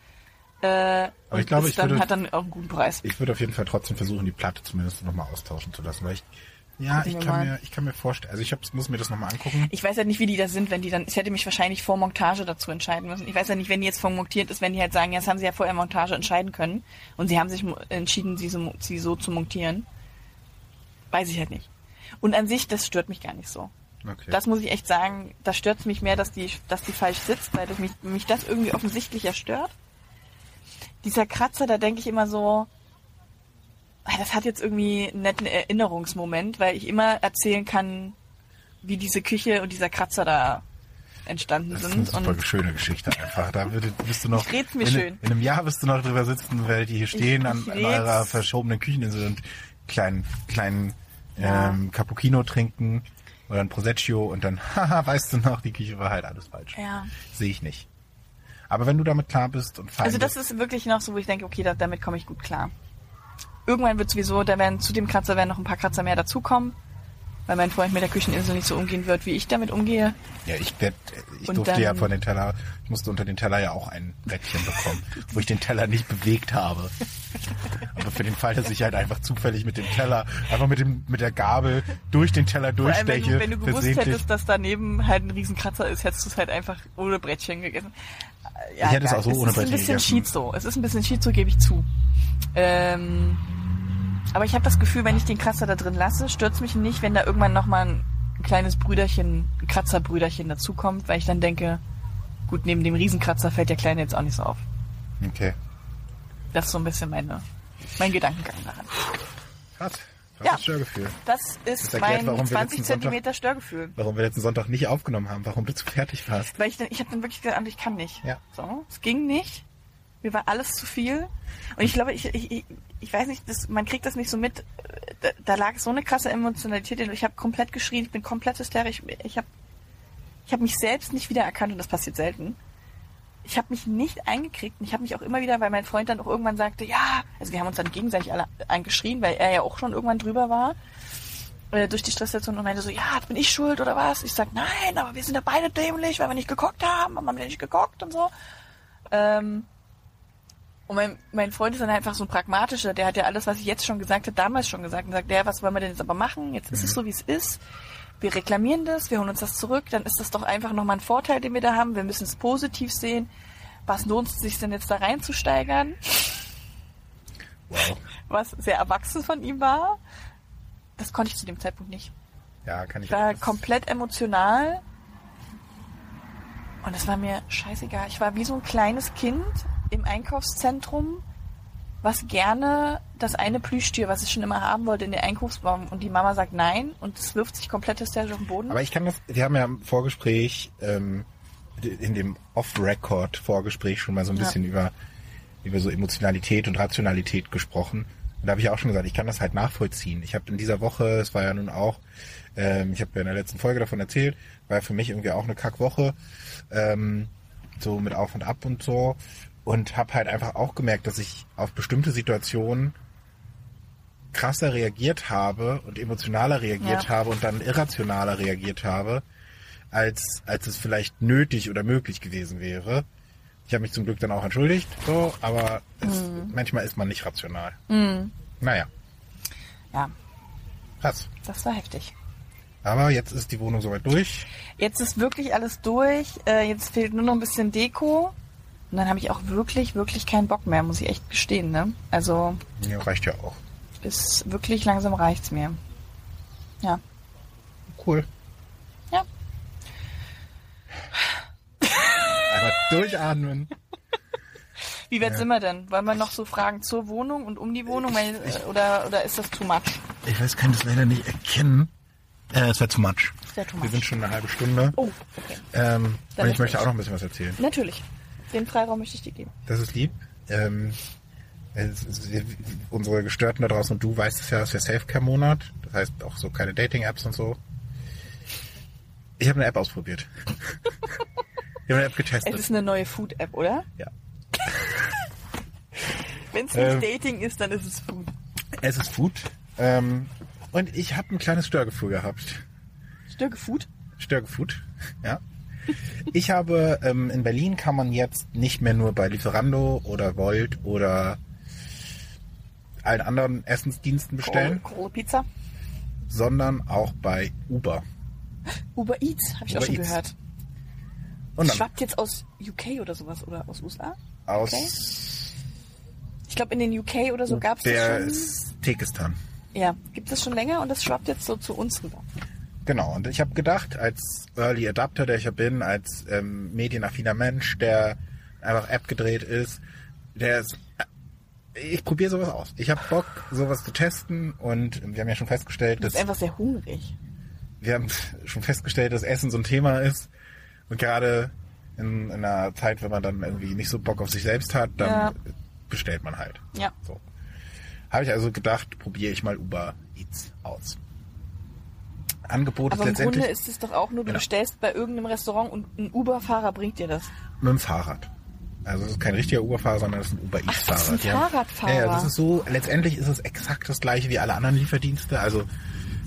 Äh, Aber ich glaube, ich dann, würde- hat dann auch einen guten Preis. Ich würde auf jeden Fall trotzdem versuchen, die Platte zumindest nochmal austauschen zu lassen, weil ich, ja, ich kann mal. mir, ich kann mir vorstellen, also ich hab, muss mir das nochmal angucken. Ich weiß ja nicht, wie die da sind, wenn die dann, ich hätte mich wahrscheinlich vor Montage dazu entscheiden müssen. Ich weiß ja nicht, wenn die jetzt montiert ist, wenn die halt sagen, ja, das haben sie ja vorher Montage entscheiden können und sie haben sich entschieden, sie so, sie so zu montieren. Weiß ich halt nicht. Und an sich, das stört mich gar nicht so. Okay. Das muss ich echt sagen, da stört es mich mehr, dass die, dass die falsch sitzt, weil das mich, mich das irgendwie offensichtlicher stört. Dieser Kratzer, da denke ich immer so, ah, das hat jetzt irgendwie einen netten Erinnerungsmoment, weil ich immer erzählen kann, wie diese Küche und dieser Kratzer da entstanden das ist eine sind. schöne Geschichte einfach. Da wirst du noch, Ich red's mir in, schön. in einem Jahr wirst du noch drüber sitzen, weil die hier stehen an, ich an eurer verschobenen Kücheninsel und kleinen, kleinen Ja. ähm, Cappuccino trinken oder ein Prosecco und dann, (laughs) haha, weißt du noch, die Küche war halt alles falsch. ja. Sehe ich nicht. Aber wenn du damit klar bist und fein Also das ist wirklich noch so, wo ich denke, okay, da, damit komme ich gut klar. Irgendwann wird sowieso, da werden zu dem Kratzer werden noch ein paar Kratzer mehr dazukommen, weil mein Freund mit der Kücheninsel nicht so umgehen wird, wie ich damit umgehe. Ja, ich, werd, ich Und durfte dann- ja von den Teller, ich musste unter den Teller ja auch ein Brettchen bekommen, wo ich den Teller nicht bewegt habe. Aber für den Fall, dass ich halt einfach zufällig mit dem Teller, einfach mit dem, mit der Gabel durch den Teller Vor allem, wenn durchsteche, du, wenn du gewusst hättest, dass daneben halt ein Riesenkratzer ist, hättest du es halt einfach ohne Brettchen gegessen. Ja, Ich hätte es auch so ohne Es ist ein Brettchen bisschen gegessen. Schizo. Es ist ein bisschen Schizo, gebe ich zu. Ähm, aber ich habe das Gefühl, wenn ich den Kratzer da drin lasse, stört mich nicht, wenn da irgendwann nochmal ein kleines Brüderchen, ein Kratzerbrüderchen dazukommt, weil ich dann denke, gut, neben dem Riesenkratzer fällt der Kleine jetzt auch nicht so auf. Okay. Das ist so ein bisschen meine, mein Gedankengang daran. Krass. Das Ja. ist Störgefühl. Das ist Das erklärt, mein warum wir 20 letzten Sonntag- Zentimeter Störgefühl. Warum wir letzten Sonntag nicht aufgenommen haben, warum du zu fertig warst. Weil ich dann, ich habe dann wirklich gesagt, ich kann nicht. Ja. So, es ging nicht. Mir war alles zu viel. Und ich glaube, ich, ich, ich, weiß nicht, das, man kriegt das nicht so mit. Da, da lag so eine krasse Emotionalität. Ich habe komplett geschrien, ich bin komplett hysterisch. Ich habe ich hab mich selbst nicht wiedererkannt und das passiert selten. Ich habe mich nicht eingekriegt und ich habe mich auch immer wieder, weil mein Freund dann auch irgendwann sagte, ja, also wir haben uns dann gegenseitig alle eingeschrien, weil er ja auch schon irgendwann drüber war äh, durch die Stresssituation und meinte so, ja, bin ich schuld oder was? Ich sag, nein, aber wir sind ja beide dämlich, weil wir nicht geguckt haben, haben wir nicht geguckt und so. Ähm, und mein, mein Freund ist dann einfach so ein pragmatischer, der hat ja alles, was ich jetzt schon gesagt habe, damals schon gesagt und sagt, ja, was wollen wir denn jetzt aber machen? Jetzt ist es so, wie es ist. Wir reklamieren das, wir holen uns das zurück, dann ist das doch einfach nochmal ein Vorteil, den wir da haben. Wir müssen es positiv sehen. Was lohnt es sich denn jetzt da reinzusteigern? Wow. Was sehr erwachsen von ihm war. Das konnte ich zu dem Zeitpunkt nicht. Ja, kann ich. Ich war komplett emotional. Und es war mir scheißegal. Ich war wie so ein kleines Kind im Einkaufszentrum, was gerne das eine Plüschtier, was ich schon immer haben wollte, in den Einkaufsbaum und die Mama sagt nein und es wirft sich komplett hysterisch auf den Boden. Aber ich kann das, wir haben ja im Vorgespräch, ähm, in dem Off-Record-Vorgespräch schon mal so ein Ja. bisschen über, über so Emotionalität und Rationalität gesprochen. Und da habe ich auch schon gesagt, ich kann das halt nachvollziehen. Ich habe in dieser Woche, es war ja nun auch, ähm, ich habe ja in der letzten Folge davon erzählt, war ja für mich irgendwie auch eine Kackwoche, ähm, so mit Auf und Ab und so. Und habe halt einfach auch gemerkt, dass ich auf bestimmte Situationen krasser reagiert habe und emotionaler reagiert Ja. habe und dann irrationaler reagiert habe, als, als es vielleicht nötig oder möglich gewesen wäre. Ich habe mich zum Glück dann auch entschuldigt, so, aber es, manchmal ist man nicht rational. Naja, Ja, krass. das war heftig. Aber jetzt ist die Wohnung soweit durch. Jetzt ist wirklich alles durch. Äh, jetzt fehlt nur noch ein bisschen Deko. Und dann habe ich auch wirklich, wirklich keinen Bock mehr, muss ich echt gestehen. Ne? Also Ja, reicht ja auch. ist wirklich langsam reicht's mir. Ja. Cool. Ja. Einmal durchatmen. (laughs) Wie weit sind wir denn? Wollen wir noch so Fragen zur Wohnung und um die Wohnung? Weil, äh, oder, oder ist das too much? Ich weiß, kann das leider nicht erkennen. Äh, es wäre zu much. Sehr too Wir much. sind schon eine halbe Stunde. Oh, okay. Ähm, und ich möchte gut. auch noch ein bisschen was erzählen. Natürlich. Den Freiraum möchte ich dir geben. Das ist lieb. Ähm, es, es, unsere Gestörten da draußen und du weißt es ja, es ist der Selfcare-Monat. Das heißt auch so keine Dating-Apps und so. Ich habe eine App ausprobiert. (laughs) ich habe eine App Es getestet. ist eine neue Food-App, oder? Ja. (laughs) Wenn es nicht Ähm. Dating ist, dann ist es Food. Es ist Food. Ähm, und ich habe ein kleines Störgefühl gehabt. Stücke Food? Störgefood, ja. Ich habe, ähm, in Berlin kann man jetzt nicht mehr nur bei Lieferando oder Volt oder allen anderen Essensdiensten bestellen, Kohle Pizza. sondern auch bei Uber. Uber Eats, habe ich Uber auch schon Eats. gehört. Und dann Schwappt jetzt aus UK oder sowas oder aus USA? aus Okay. Ich glaube, in den UK oder so gab es der das schon. Tekistan. Ja, gibt es schon länger und das schwappt jetzt so zu uns rüber. Genau, und ich habe gedacht, als Early Adapter, der ich ja bin, als ähm, medienaffiner Mensch, der einfach App gedreht ist, der ist, ich probiere sowas aus. Ich habe Bock, sowas zu testen und wir haben ja schon festgestellt, Du dass bist einfach sehr hungrig. wir haben schon festgestellt, dass Essen so ein Thema ist. Und gerade in, in einer Zeit, wenn man dann irgendwie nicht so Bock auf sich selbst hat, dann Ja. bestellt man halt. Ja. So. Habe ich also gedacht, probiere ich mal Uber Eats aus. Angebot Aber ist im Grunde letztendlich ist es doch auch nur, du Genau. bestellst bei irgendeinem Restaurant und ein Uber-Fahrer bringt dir das. mit dem Fahrrad. Also es ist kein richtiger Uber-Fahrer, sondern es ist ein Uber das ist ein Fahrradfahrer. Ja, ja, das ist so, letztendlich ist es exakt das gleiche wie alle anderen Lieferdienste, also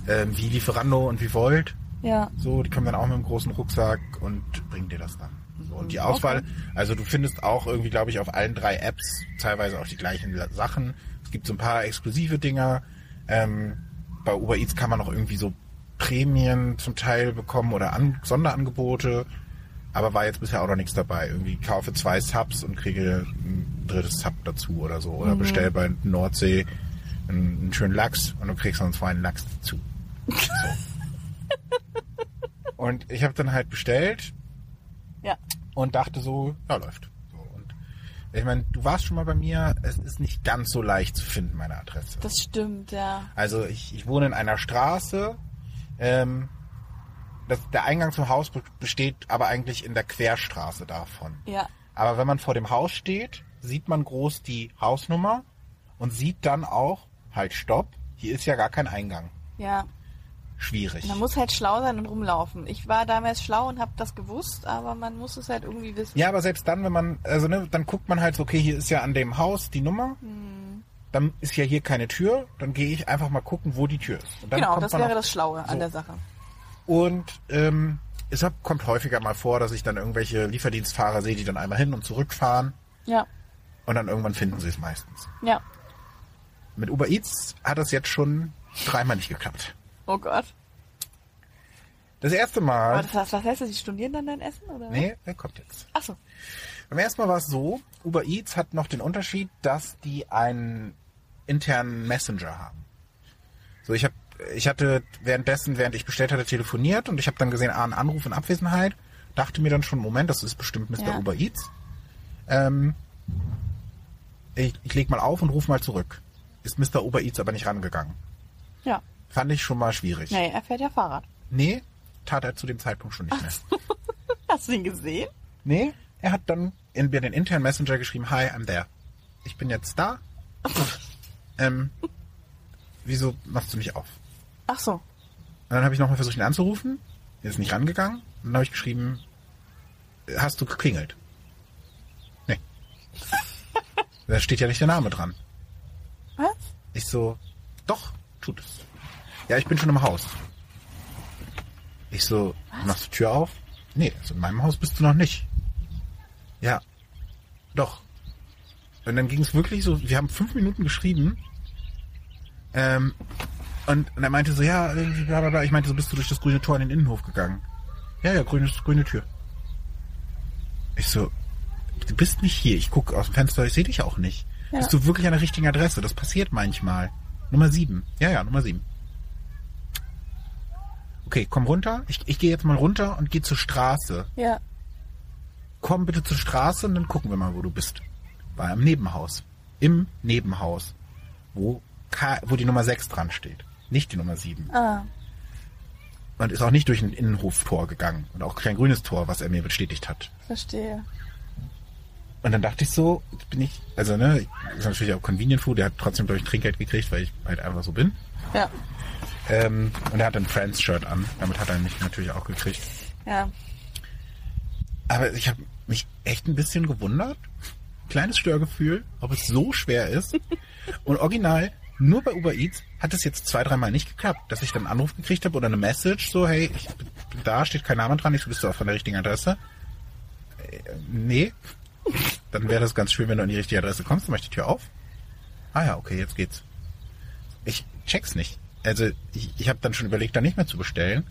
ähm, wie Lieferando und wie Volt. Ja. So, die kommen dann auch mit einem großen Rucksack und bringen dir das dann. So, und die Auswahl, Okay. also du findest auch irgendwie, glaube ich, auf allen drei Apps teilweise auch die gleichen Sachen. Es gibt so ein paar exklusive Dinger. Ähm, bei Uber Eats kann man auch irgendwie so Prämien zum Teil bekommen oder An Sonderangebote. Aber war jetzt bisher auch noch nichts dabei. Irgendwie kaufe zwei Subs und kriege ein drittes Sub dazu oder so. Oder bestell bei Nordsee einen, einen schönen Lachs und du kriegst dann zwei einen Lachs dazu. Und ich habe dann halt bestellt Ja. und dachte so, ja, läuft. So, und ich meine, du warst schon mal bei mir, es ist nicht ganz so leicht zu finden, meine Adresse. Das stimmt, ja. Also ich, ich wohne in einer Straße, ähm, das, der Eingang zum Haus be- besteht aber eigentlich in der Querstraße davon. Ja. Aber wenn man vor dem Haus steht, sieht man groß die Hausnummer und sieht dann auch, halt stopp, hier ist ja gar kein Eingang. Ja. Schwierig. Man muss halt schlau sein und rumlaufen. Ich war damals schlau und habe das gewusst, aber man muss es halt irgendwie wissen. Ja, aber selbst dann, wenn man, also ne, dann guckt man halt so, okay, hier ist ja an dem Haus die Nummer, Hm. Dann ist ja hier keine Tür, dann gehe ich einfach mal gucken, wo die Tür ist. Genau, kommt das wäre das Schlaue so. an der Sache. Und ähm, es kommt häufiger mal vor, dass ich dann irgendwelche Lieferdienstfahrer sehe, die dann einmal hin und zurückfahren Ja. und dann irgendwann finden sie es meistens. Ja. Mit Uber Eats hat es jetzt schon dreimal nicht geklappt. Oh Gott. Das erste Aber Mal, das heißt, was heißt das? Die studieren dann dein Essen, oder? nee, der kommt jetzt. Achso. Beim ersten Mal war es so, Uber Eats hat noch den Unterschied, dass die einen internen Messenger haben. So, ich habe ich hatte währenddessen, während ich bestellt hatte, telefoniert und ich habe dann gesehen, ah, ein Anruf in Abwesenheit. Dachte mir dann schon, Moment, das ist bestimmt Mr. Ja. Uber Eats. Ähm, ich, ich leg mal auf und ruf mal zurück. Ist Mr. Uber Eats aber nicht rangegangen. Ja. Fand ich schon mal schwierig. Nee, er fährt ja Fahrrad. Nee, tat er zu dem Zeitpunkt schon nicht mehr. (laughs) Hast du ihn gesehen? Nee, er hat dann in mir den internen Messenger geschrieben, hi, I'm there. Ich bin jetzt da. (laughs) ähm, wieso machst du nicht auf? Ach so. Und dann habe ich nochmal versucht, ihn anzurufen. Er ist nicht rangegangen. Und dann habe ich geschrieben, hast du geklingelt? Nee. (laughs) da steht ja nicht der Name dran. Was? Ich so, doch, tut es. Ja, ich bin schon im Haus. Ich so, machst du Tür auf? Nee, also in meinem Haus bist du noch nicht. Ja, doch. Und dann ging es wirklich so, wir haben fünf Minuten geschrieben. Ähm, und, und er meinte so, ja, irgendwie bla bla bla. Ich meinte so, bist du durch das grüne Tor in den Innenhof gegangen? Ja, ja, grüne, grüne Tür. Ich so, du bist nicht hier. Ich gucke aus dem Fenster, ich sehe dich auch nicht. Ja. Bist du wirklich an der richtigen Adresse? Das passiert manchmal. Nummer sieben. Ja, ja, Nummer sieben. Okay, komm runter. Ich, ich gehe jetzt mal runter und gehe zur Straße. Ja. Komm bitte zur Straße und dann gucken wir mal, wo du bist. War im Nebenhaus. Im Nebenhaus. Wo, K, wo die Nummer 6 dran steht. Nicht die Nummer 7. Ah. Und ist auch nicht durch ein Innenhoftor gegangen. Und auch kein grünes Tor, was er mir bestätigt hat. Verstehe. Und dann dachte ich so, bin ich, also ne, ist natürlich auch Convenient Food, der hat trotzdem, glaube ich, Trinkgeld gekriegt, weil ich halt einfach so bin. Ja. Ähm, und er hat ein Friends-Shirt an. Damit hat er mich natürlich auch gekriegt. Ja. Aber ich habe mich echt ein bisschen gewundert. Kleines Störgefühl, ob es so schwer ist. (laughs) Und original, nur bei Uber Eats hat es jetzt zwei, dreimal nicht geklappt, dass ich dann einen Anruf gekriegt habe oder eine Message, so, hey, ich bin da, steht kein Name dran, ich so, bist du auch von der richtigen Adresse? Äh, nee. Dann wäre das ganz schön, wenn du an die richtige Adresse kommst, dann mach ich die Tür auf. Ah ja, okay, jetzt geht's. Ich check's nicht. Also ich, ich habe dann schon überlegt, da nicht mehr zu bestellen.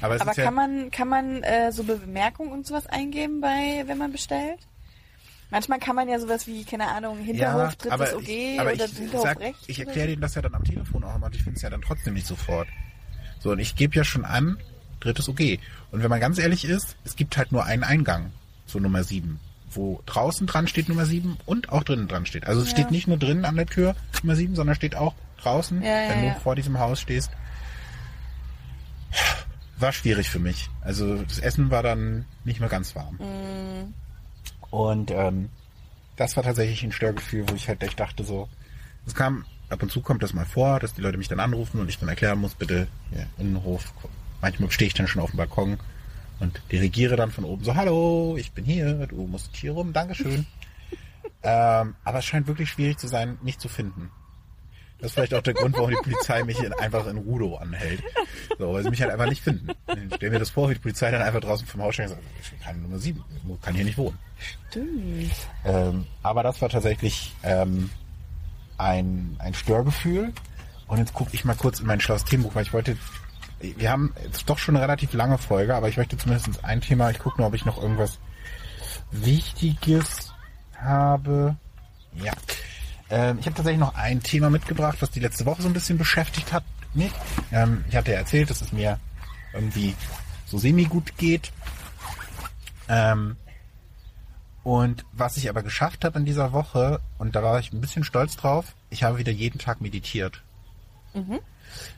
Aber Aber ist ja, kann man, kann man äh, so Bemerkungen und sowas eingeben bei, wenn man bestellt? Manchmal kann man ja sowas wie, keine Ahnung, Hinterhof, drittes aber OG ich, oder ich, Hinterhof sag, rechts. ich erkläre denen das ja dann am Telefon auch immer und ich finde es ja dann trotzdem nicht sofort. So, und ich gebe ja schon an, drittes OG. Und wenn man ganz ehrlich ist, es gibt halt nur einen Eingang zur Nummer 7, wo draußen dran steht Nummer 7 und auch drinnen dran steht. Also es Ja. steht nicht nur drinnen an der Tür Nummer 7, sondern steht auch draußen, Ja, ja, wenn ja. du vor diesem Haus stehst. War schwierig für mich. Also das Essen war dann nicht mehr ganz warm. Mm. Und ähm, das war tatsächlich ein Störgefühl, wo ich halt echt dachte so, es kam, ab und zu kommt das mal vor, dass die Leute mich dann anrufen und ich dann erklären muss, bitte, ja, Innenhof. Manchmal stehe ich dann schon auf dem Balkon und dirigiere dann von oben so, hallo, ich bin hier, du musst hier rum, Dankeschön. (laughs) ähm, aber es scheint wirklich schwierig zu sein, mich zu finden. Das ist vielleicht auch der Grund, warum die Polizei mich in, einfach in Rudo anhält. So, weil sie mich halt einfach nicht finden. Ich stell mir das vor, wie die Polizei dann einfach draußen vom Haus steht und sagt, ich kann Nummer 7, kann hier nicht wohnen. Stimmt. Ähm, aber das war tatsächlich ähm, ein, ein Störgefühl. Und jetzt gucke ich mal kurz in mein schlaues Themenbuch, weil ich wollte, wir haben jetzt doch schon eine relativ lange Folge, aber ich möchte zumindest ein Thema, ich gucke nur, ob ich noch irgendwas Wichtiges habe. Ja. Ähm, ich habe tatsächlich noch ein Thema mitgebracht, was die letzte Woche so ein bisschen beschäftigt hat. Mich. Ähm, ich hatte ja erzählt, dass es mir irgendwie so semi-gut geht. Ähm, und was ich aber geschafft habe in dieser Woche, und da war ich ein bisschen stolz drauf, ich habe wieder jeden Tag meditiert.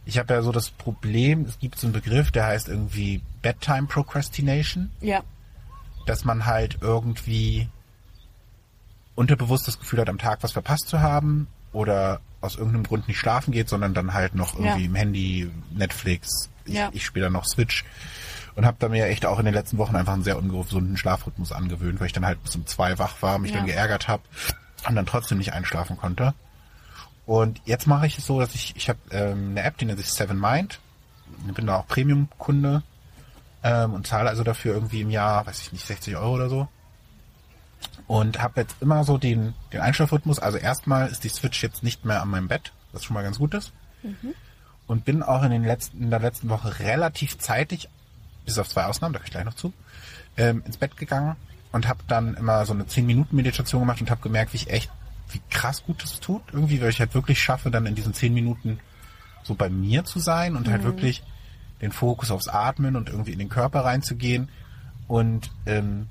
Ich habe ja so das Problem, es gibt so einen Begriff, der heißt irgendwie Bedtime Procrastination, Ja. dass man halt irgendwie unterbewusst das Gefühl hat, am Tag was verpasst zu haben oder aus irgendeinem Grund nicht schlafen geht, sondern dann halt noch irgendwie Ja. im Handy, Netflix, ich, Ja. ich spiele dann noch Switch und habe da mir echt auch in den letzten Wochen einfach einen sehr ungesunden Schlafrhythmus angewöhnt, weil ich dann halt bis um zwei wach war, mich Ja. dann geärgert habe und dann trotzdem nicht einschlafen konnte. Und jetzt mache ich es so, dass ich, ich habe ähm, eine App, die nennt sich Seven Mind. Ich bin da auch Premium-Kunde ähm, und zahle also dafür irgendwie im Jahr, weiß ich nicht, 60 Euro oder so. Und habe jetzt immer so den, den Einschlafrhythmus. Also erstmal ist die Switch jetzt nicht mehr an meinem Bett, was schon mal ganz gut ist. Und bin auch in, den letzten, in der letzten Woche relativ zeitig, bis auf zwei Ausnahmen, da komme ich gleich noch zu, ähm, ins Bett gegangen und habe dann immer so eine 10-Minuten-Meditation gemacht und habe gemerkt, wie ich echt, wie krass gut das tut. Irgendwie, weil ich halt wirklich schaffe, dann in diesen 10 Minuten so bei mir zu sein und halt wirklich den Fokus aufs Atmen und irgendwie in den Körper reinzugehen. Und ähm,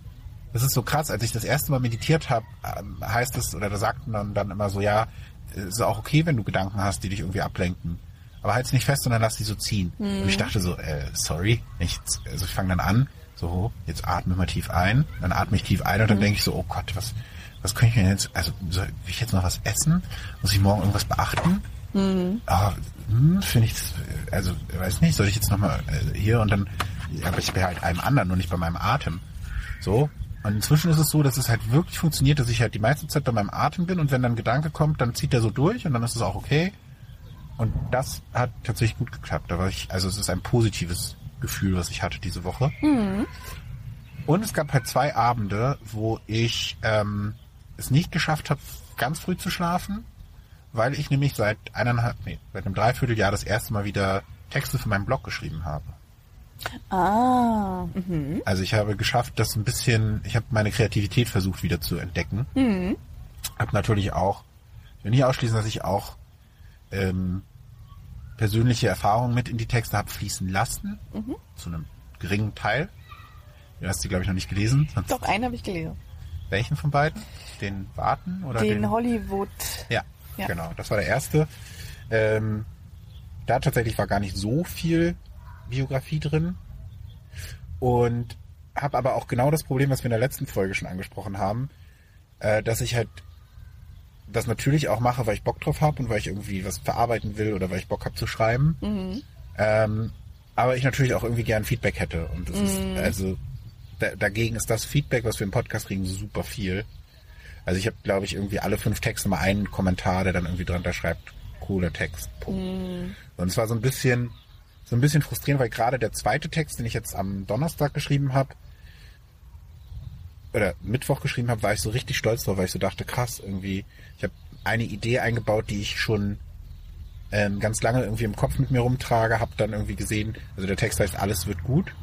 das ist so krass, als ich das erste Mal meditiert habe, ähm, heißt es, oder da sagten dann, dann immer so, ja, es ist auch okay, wenn du Gedanken hast, die dich irgendwie ablenken. Aber halt's nicht fest, sondern lass die so ziehen. Und ich dachte so, äh, sorry, ich, also ich fange dann an, so, jetzt atme mal tief ein, dann atme ich tief ein und dann denke ich so, oh Gott, was, was könnte ich mir jetzt, also soll will ich jetzt noch was essen? Muss ich morgen irgendwas beachten? Mhm. Ah, hm, finde ich, das, also weiß nicht, soll ich jetzt nochmal äh, hier und dann, aber ich bin halt einem anderen, nur nicht bei meinem Atem. So. Und inzwischen ist es so, dass es halt wirklich funktioniert, dass ich halt die meiste Zeit bei meinem Atem bin und wenn dann ein Gedanke kommt, dann zieht der so durch und dann ist es auch okay. Und das hat tatsächlich gut geklappt. War ich, also es ist ein positives Gefühl, was ich hatte diese Woche. Mhm. Und es gab halt zwei Abende, wo ich ähm, es nicht geschafft habe, ganz früh zu schlafen, weil ich nämlich seit eineinhalb, nee, seit einem Dreivierteljahr das erste Mal wieder Texte für meinen Blog geschrieben habe. Ah. Mhm. Also ich habe geschafft, das ein bisschen, ich habe meine Kreativität versucht wieder zu entdecken. Mhm. Habe natürlich auch, ich will nicht ausschließen, dass ich auch ähm, persönliche Erfahrungen mit in die Texte habe fließen lassen, mhm. zu einem geringen Teil. Du hast sie, glaube ich, noch nicht gelesen. Sonst Doch, einen habe ich gelesen. Welchen von beiden? Den Warten oder den, den Hollywood? Ja, ja, genau. Das war der erste. Ähm, da tatsächlich war gar nicht so viel Biografie drin und habe aber auch genau das Problem, was wir in der letzten Folge schon angesprochen haben, äh, dass ich halt das natürlich auch mache, weil ich Bock drauf habe und weil ich irgendwie was verarbeiten will oder weil ich Bock habe zu schreiben. Mhm. Ähm, aber ich natürlich auch irgendwie gern Feedback hätte. Und das mhm. ist, also da, dagegen ist das Feedback, was wir im Podcast kriegen, super viel. Also ich habe, glaube ich, irgendwie alle fünf Texte mal einen Kommentar, der dann irgendwie drunter schreibt, cooler Text. Punkt. Mhm. Und es war so ein bisschen, so ein bisschen frustrierend, weil gerade der zweite Text, den ich jetzt am Donnerstag geschrieben habe, oder Mittwoch geschrieben habe, war ich so richtig stolz drauf, weil ich so dachte, krass, irgendwie, ich habe eine Idee eingebaut, die ich schon ähm, ganz lange irgendwie im Kopf mit mir rumtrage, habe dann irgendwie gesehen, also der Text heißt Alles wird gut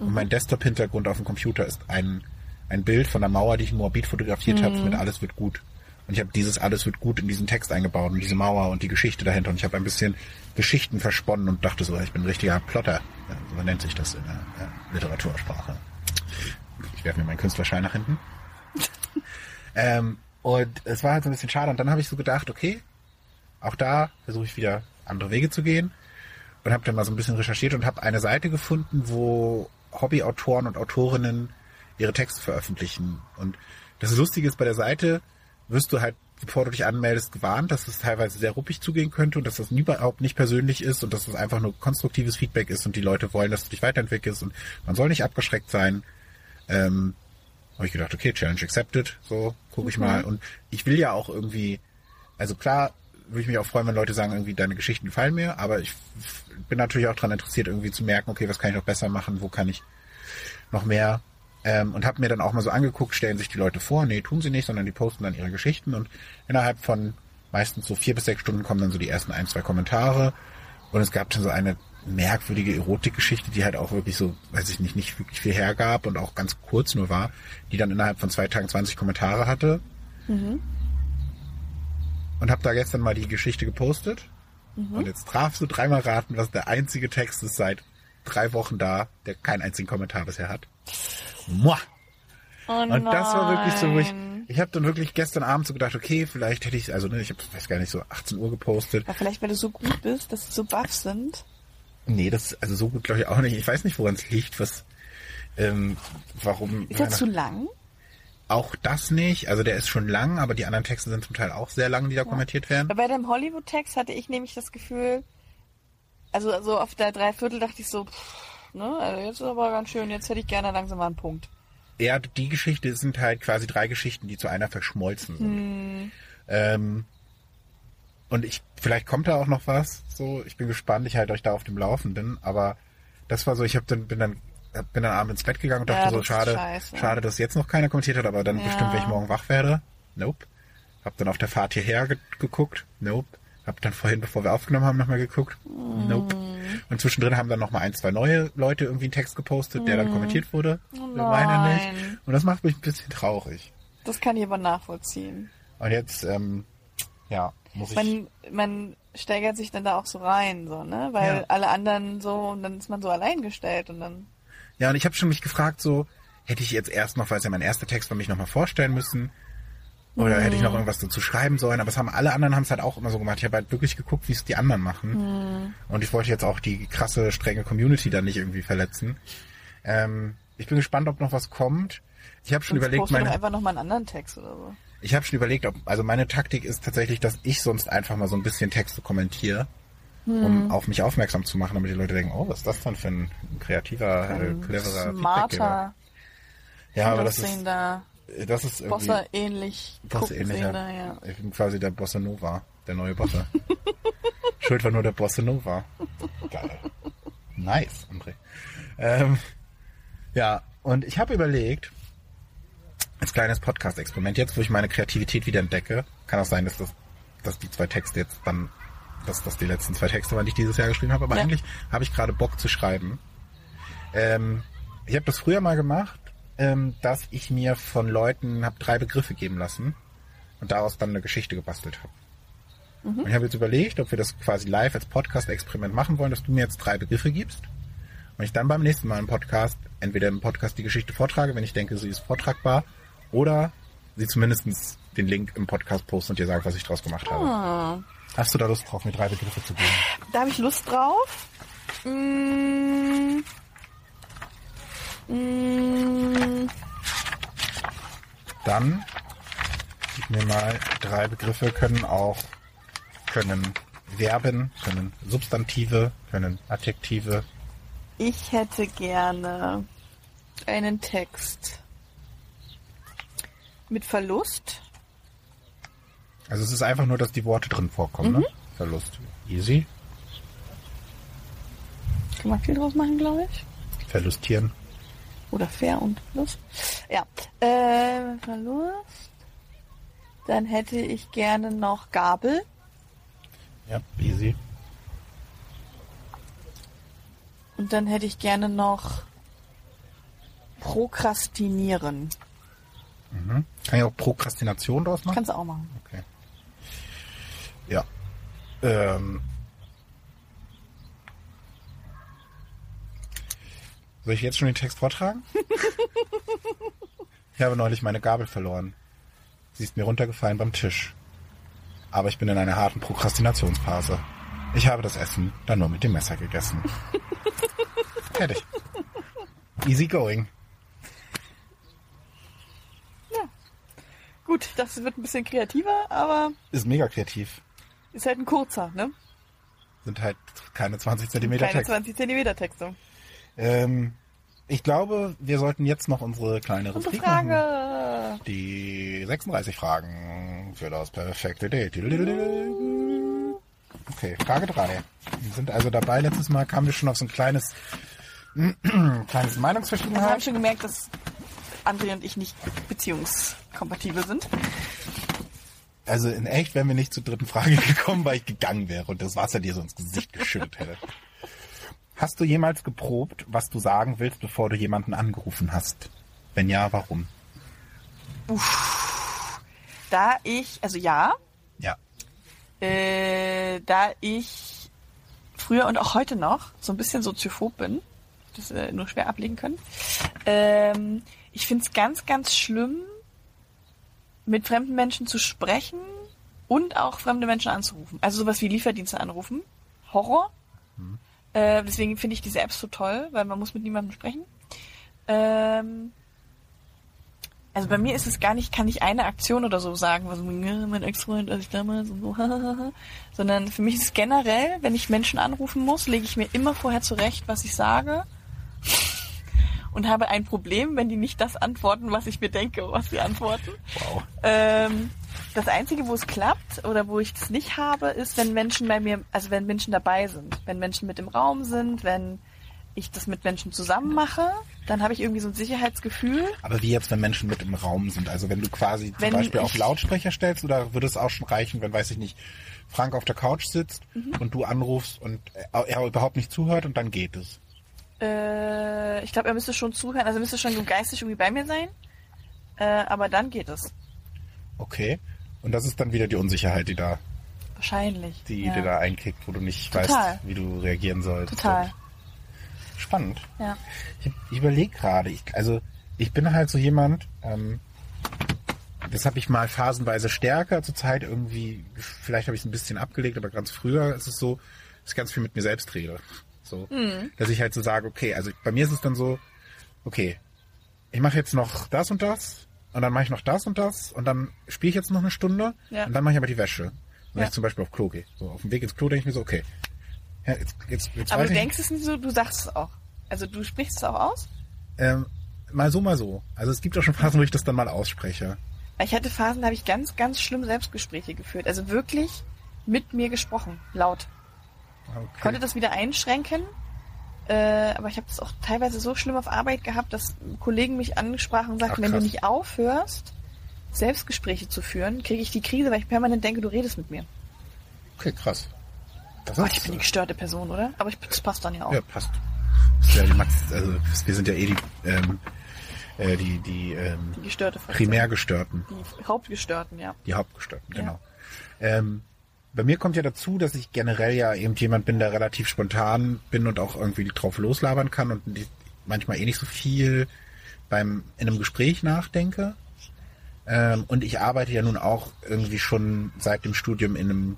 mhm. und mein Desktop-Hintergrund auf dem Computer ist ein, ein Bild von der Mauer, die ich in Moabit fotografiert mhm. habe, mit Alles wird gut. Und ich habe dieses Alles wird gut in diesen Text eingebaut und diese Mauer und die Geschichte dahinter und ich habe ein bisschen Geschichten versponnen und dachte so, ich bin ein richtiger Plotter. Ja, so nennt sich das in der ja, Literatursprache. Ich werfe mir meinen Künstlerschein nach hinten. (laughs) ähm, und es war halt so ein bisschen schade. Und dann habe ich so gedacht, okay, auch da versuche ich wieder andere Wege zu gehen. Und habe dann mal so ein bisschen recherchiert und habe eine Seite gefunden, wo Hobbyautoren und Autorinnen ihre Texte veröffentlichen. Und das Lustige ist, bei der Seite wirst du halt, bevor du dich anmeldest, gewarnt, dass es teilweise sehr ruppig zugehen könnte und dass das überhaupt nicht persönlich ist und dass es einfach nur konstruktives Feedback ist und die Leute wollen, dass du dich weiterentwickelst und man soll nicht abgeschreckt sein. Ähm, habe ich gedacht, okay, Challenge accepted, so gucke ich mhm. mal. Und ich will ja auch irgendwie, also klar, würde ich mich auch freuen, wenn Leute sagen, irgendwie deine Geschichten gefallen mir, aber ich bin natürlich auch daran interessiert, irgendwie zu merken, okay, was kann ich noch besser machen, wo kann ich noch mehr ähm, und habe mir dann auch mal so angeguckt, stellen sich die Leute vor, nee, tun sie nicht, sondern die posten dann ihre Geschichten und innerhalb von meistens so vier bis sechs Stunden kommen dann so die ersten ein, zwei Kommentare und es gab dann so eine merkwürdige Erotikgeschichte, die halt auch wirklich so, weiß ich nicht, nicht wirklich viel hergab und auch ganz kurz nur war, die dann innerhalb von zwei Tagen 20 Kommentare hatte. Mhm. Und habe da gestern mal die Geschichte gepostet. Mhm. Und jetzt trafst du dreimal raten, was der einzige Text ist seit drei Wochen da, der keinen einzigen Kommentar bisher hat. Muah! Oh und das war wirklich so, ich, ich habe dann wirklich gestern Abend so gedacht, okay, vielleicht hätte ich, also ne, ich habe, weiß gar nicht, so 18 Uhr gepostet. Ja, vielleicht, weil du so gut bist, dass sie so baff sind. Nee, das also so gut glaube ich auch nicht. Ich weiß nicht, woran es liegt, was ähm, warum. Ist er zu lang? Auch das nicht. Also der ist schon lang, aber die anderen Texte sind zum Teil auch sehr lang, die da ja. kommentiert werden. Bei dem Hollywood-Text hatte ich nämlich das Gefühl, also, also auf der Dreiviertel dachte ich so, pff, ne, also jetzt ist aber ganz schön, jetzt hätte ich gerne langsam mal einen Punkt. Ja, die Geschichte sind halt quasi drei Geschichten, die zu einer verschmolzen sind. Hm. Ähm, und ich, vielleicht kommt da auch noch was. So, ich bin gespannt. Ich halte euch da auf dem Laufenden. Aber das war so. Ich hab dann bin dann bin dann abends ins Bett gegangen und dachte ja, so schade, schade, dass jetzt noch keiner kommentiert hat. Aber dann ja. bestimmt, wenn ich morgen wach werde. Nope. Hab dann auf der Fahrt hierher ge geguckt. Nope. Hab dann vorhin, bevor wir aufgenommen haben, nochmal geguckt. Mm. Nope. Und zwischendrin haben dann nochmal ein, zwei neue Leute irgendwie einen Text gepostet, mm. der dann mhm. kommentiert wurde. Oh Meine nicht. Und das macht mich ein bisschen traurig. Das kann ich aber nachvollziehen. Und jetzt, ähm, ja, muss man, man steigert sich dann da auch so rein, so, ne? Weil ja. alle anderen so, und dann ist man so allein gestellt und dann. Ja, und ich habe schon mich gefragt, so, hätte ich jetzt erst noch, weil es ja mein erster Text war, mich nochmal vorstellen müssen. Oder mhm. hätte ich noch irgendwas dazu schreiben sollen, aber es haben alle anderen haben es halt auch immer so gemacht. Ich habe halt wirklich geguckt, wie es die anderen machen. Mhm. Und ich wollte jetzt auch die krasse, strenge Community da nicht irgendwie verletzen. Ähm, ich bin gespannt, ob noch was kommt. Ich habe schon Sonst überlegt, meine. einfach noch mal einen anderen Text oder so. Ich habe schon überlegt, ob, also meine Taktik ist tatsächlich, dass ich sonst einfach mal so ein bisschen Texte kommentiere, Hm. um auf mich aufmerksam zu machen, damit die Leute denken, oh, was ist das denn für ein kreativer, äh, cleverer. Smarter, Ja, aber das ist, aussehender, das ist irgendwie Bossa ähnlich Bossa ähnlicher. ja. Ich bin quasi der Bossa Nova, der neue Bossa. (laughs) Schuld war nur der Bossa Nova. Geil. Nice, André. Ähm, ja, und ich habe überlegt, als kleines Podcast-Experiment, jetzt wo ich meine Kreativität wieder entdecke, kann auch sein, dass das, dass die zwei Texte jetzt dann, dass das die letzten zwei Texte waren, die ich dieses Jahr geschrieben habe, aber Ja. eigentlich habe ich gerade Bock zu schreiben. Ähm, ich habe das früher mal gemacht, ähm, dass ich mir von Leuten habe drei Begriffe geben lassen und daraus dann eine Geschichte gebastelt habe. Und ich habe jetzt überlegt, ob wir das quasi live als Podcast-Experiment machen wollen, dass du mir jetzt drei Begriffe gibst und ich dann beim nächsten Mal im Podcast entweder im Podcast die Geschichte vortrage, wenn ich denke, sie ist vortragbar, oder sie zumindest den Link im Podcast poste und dir sage, was ich draus gemacht habe. Ah. Hast du da Lust drauf, mir drei Begriffe zu geben? Da habe ich Lust drauf. Mm. Mm. Dann gib mir mal drei Begriffe, können auch können Verben, können Substantive, können Adjektive. Ich hätte gerne einen Text mit Verlust. Also es ist einfach nur, dass die Worte drin vorkommen, ne? Verlust. Easy. Kann man viel draus machen, glaube ich. Verlustieren. Oder Fair und Verlust. Ja. Äh, Verlust. Dann hätte ich gerne noch Gabel. Ja, easy. Und dann hätte ich gerne noch Prokrastinieren. Mhm. Kann ich auch Prokrastination draus machen? Kannst du auch machen. Okay. Ja. Ähm. Soll ich jetzt schon den Text vortragen? (laughs) ich habe neulich meine Gabel verloren. Sie ist mir runtergefallen beim Tisch. Aber ich bin in einer harten Prokrastinationsphase. Ich habe das Essen dann nur mit dem Messer gegessen. (laughs) Fertig. Easy going. Gut, das wird ein bisschen kreativer, aber Ist mega kreativ. ist halt ein kurzer, ne? Sind halt keine 20 Zentimeter Keine Text. 20 Zentimeter Texte. Ähm, ich glaube, wir sollten jetzt noch unsere kleine Unsere Rubrik machen. Frage. Die 36 Fragen für das perfekte Date. Okay, Frage 3. Wir sind also dabei. Letztes Mal kamen wir schon auf so ein kleines, (clears throat) kleines Wir haben Meinungsverschiedenheit. schon gemerkt, dass André und ich nicht beziehungskompatibel sind. Also in echt wären wir nicht zur dritten Frage (laughs) gekommen, weil ich gegangen wäre und das Wasser dir so ins Gesicht geschüttet hätte. Hast du jemals geprobt, was du sagen willst, bevor du jemanden angerufen hast? Wenn ja, warum? Da ich, also ja, Ja. äh, da ich früher und auch heute noch so ein bisschen soziophob bin, das äh, nur schwer ablegen können, ähm, ich finde es ganz, ganz schlimm, mit fremden Menschen zu sprechen und auch fremde Menschen anzurufen. Also sowas wie Lieferdienste anrufen. Horror. Äh, deswegen finde ich diese Apps so toll, weil man muss mit niemandem sprechen. Ähm, also bei mir ist es gar nicht, kann ich eine Aktion oder so sagen, was ja, mein Ex-Freund, als ich damals und so, (laughs) sondern für mich ist es generell, wenn ich Menschen anrufen muss, lege ich mir immer vorher zurecht, was ich sage (laughs) und habe ein Problem, wenn die nicht das antworten, was ich mir denke, was sie antworten. Wow. Ähm, das Einzige, wo es klappt oder wo ich das nicht habe, ist, wenn Menschen bei mir, also wenn Menschen dabei sind, wenn Menschen mit im Raum sind, wenn ich das mit Menschen zusammen mache, dann habe ich irgendwie so ein Sicherheitsgefühl. Aber wie jetzt, wenn Menschen mit im Raum sind? Also wenn du quasi zum Wenn Beispiel auf Lautsprecher stellst oder würde es auch schon reichen, wenn, weiß ich nicht, Frank auf der Couch sitzt Mhm. und du anrufst und er er überhaupt nicht zuhört und dann geht es? Äh, ich glaube, er müsste schon zuhören, also er müsste schon geistig irgendwie bei mir sein. Äh, aber dann geht es. Okay. Und das ist dann wieder die Unsicherheit, die da, Wahrscheinlich. die ja. dir da einkickt, wo du nicht Total. weißt, wie du reagieren sollst. Total. Spannend. Ja. Ich, ich überlege gerade, ich, also ich bin halt so jemand, ähm, das habe ich mal phasenweise stärker, zur Zeit irgendwie, vielleicht habe ich es ein bisschen abgelegt, aber ganz früher ist es so, dass ich ganz viel mit mir selbst rede. So, dass ich halt so sage, okay, also bei mir ist es dann so, okay, ich mache jetzt noch das und das und dann mache ich noch das und das und dann spiele ich jetzt noch eine Stunde Ja. und dann mache ich aber die Wäsche. Wenn Ja. ich zum Beispiel auf Klo gehe. So, auf dem Weg ins Klo denke ich mir so, okay. Ja, jetzt, jetzt, jetzt Aber du ich, denkst es nicht so, du sagst es auch. Also du sprichst es auch aus? ähm, mal so, mal so. Also es gibt auch schon Phasen, wo ich das dann mal ausspreche. Ich hatte Phasen, da habe ich ganz, ganz schlimm Selbstgespräche geführt. Also wirklich mit mir gesprochen, laut. Okay. konnte das wieder einschränken. Äh, aber ich habe das auch teilweise so schlimm auf Arbeit gehabt, dass Kollegen mich ansprachen und sagten, Ach, wenn du nicht aufhörst, Selbstgespräche zu führen, kriege ich die Krise, weil ich permanent denke, du redest mit mir. okay, krass. Das ist, ich bin die gestörte Person, oder? Aber ich, das passt dann ja auch. ja, passt. Ja, Max, also wir sind ja eh die, ähm, äh, die, die ähm, Die gestörte. Primärgestörten. Die Hauptgestörten, ja. Die Hauptgestörten, Ja. genau. Ähm, bei mir kommt ja dazu, dass ich generell ja eben jemand bin, der relativ spontan bin und auch irgendwie drauf loslabern kann und manchmal eh nicht so viel beim in einem Gespräch nachdenke. Ähm, und ich arbeite ja nun auch irgendwie schon seit dem Studium in einem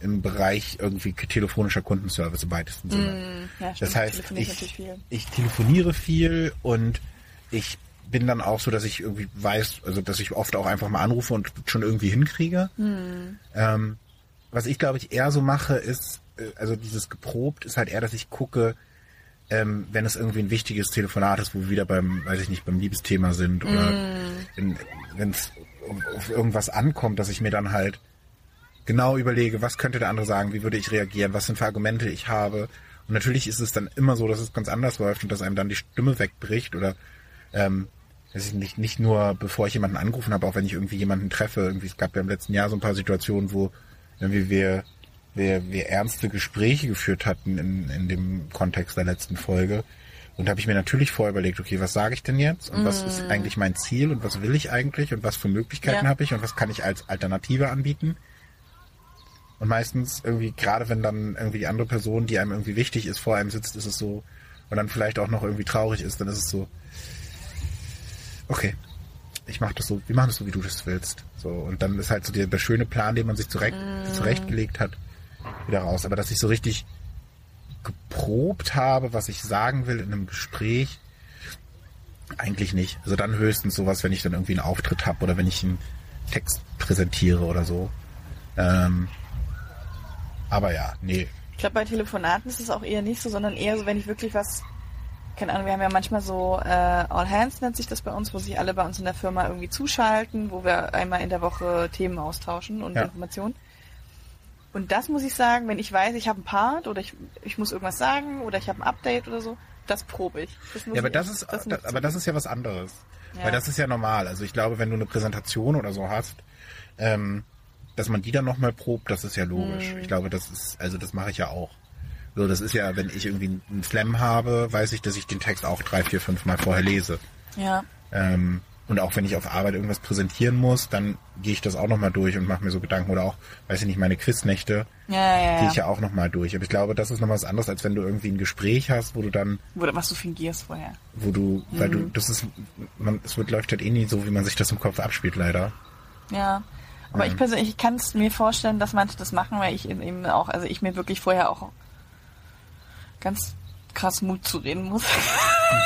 im Bereich irgendwie telefonischer Kundenservice im weitesten Sinne. Ja, Das heißt, ich, ich telefoniere viel und ich bin dann auch so, dass ich irgendwie weiß, also dass ich oft auch einfach mal anrufe und schon irgendwie hinkriege. Ähm, was ich glaube ich eher so mache, ist, äh, also dieses geprobt ist halt eher, dass ich gucke, ähm, wenn es irgendwie ein wichtiges Telefonat ist, wo wir wieder beim, weiß ich nicht, beim Liebesthema sind oder wenn es auf irgendwas ankommt, dass ich mir dann halt genau überlege, was könnte der andere sagen, wie würde ich reagieren, was sind für Argumente ich habe. Und natürlich ist es dann immer so, dass es ganz anders läuft und dass einem dann die Stimme wegbricht oder ähm, weiß ich nicht, nicht nur bevor ich jemanden angerufen habe, auch wenn ich irgendwie jemanden treffe. Irgendwie, es gab ja im letzten Jahr so ein paar Situationen, wo irgendwie wir, wir, wir ernste Gespräche geführt hatten in, in dem Kontext der letzten Folge. Und da habe ich mir natürlich vorher überlegt, okay, was sage ich denn jetzt? Und was ist eigentlich mein Ziel? Und was will ich eigentlich? Und was für Möglichkeiten Ja. habe ich? Und was kann ich als Alternative anbieten. Und meistens irgendwie, gerade wenn dann irgendwie die andere Person, die einem irgendwie wichtig ist, vor einem sitzt, ist es so, und dann vielleicht auch noch irgendwie traurig ist, dann ist es so, okay, ich mach das so, wir machen das so, wie du das willst. So, und dann ist halt so der, der schöne Plan, den man sich zurecht, zurechtgelegt hat, wieder raus. Aber dass ich so richtig geprobt habe, was ich sagen will in einem Gespräch, eigentlich nicht. Also dann höchstens sowas, wenn ich dann irgendwie einen Auftritt habe oder wenn ich einen Text präsentiere oder so. Ähm, aber ja, nee. Ich glaube, bei Telefonaten ist es auch eher nicht so, sondern eher so, wenn ich wirklich was, keine Ahnung, wir haben ja manchmal so äh, All Hands nennt sich das bei uns, wo sich alle bei uns in der Firma irgendwie zuschalten, wo wir einmal in der Woche Themen austauschen und Ja. Informationen. Und das muss ich sagen, wenn ich weiß, ich habe einen Part oder ich, ich muss irgendwas sagen oder ich habe ein Update oder so, das probe ich. Das muss Ja, aber das ist, muss das, ich aber das ist ja was anderes. Ja. Weil das ist ja normal. Also ich glaube, wenn du eine Präsentation oder so hast, ähm, dass man die dann nochmal probt, das ist ja logisch. Mhm. Ich glaube, das ist, also das mache ich ja auch. So, das ist ja, wenn ich irgendwie einen Slam habe, weiß ich, dass ich den Text auch drei, vier, fünf Mal vorher lese. Ja. Ähm, und auch wenn ich auf Arbeit irgendwas präsentieren muss, dann gehe ich das auch nochmal durch und mache mir so Gedanken. Oder auch, weiß ich nicht, meine Quiznächte Ja, ja, gehe ja. ich ja auch nochmal durch. Aber ich glaube, das ist noch was anderes, als wenn du irgendwie ein Gespräch hast, wo du dann Oder was du fingierst vorher. wo du, weil Mhm. du, das ist, man, es wird läuft halt eh nie so, wie man sich das im Kopf abspielt, leider. Ja. Aber Ähm. ich persönlich ich kann es mir vorstellen, dass manche das machen, weil ich eben auch, also ich mir wirklich vorher auch ganz krass Mut zu reden muss,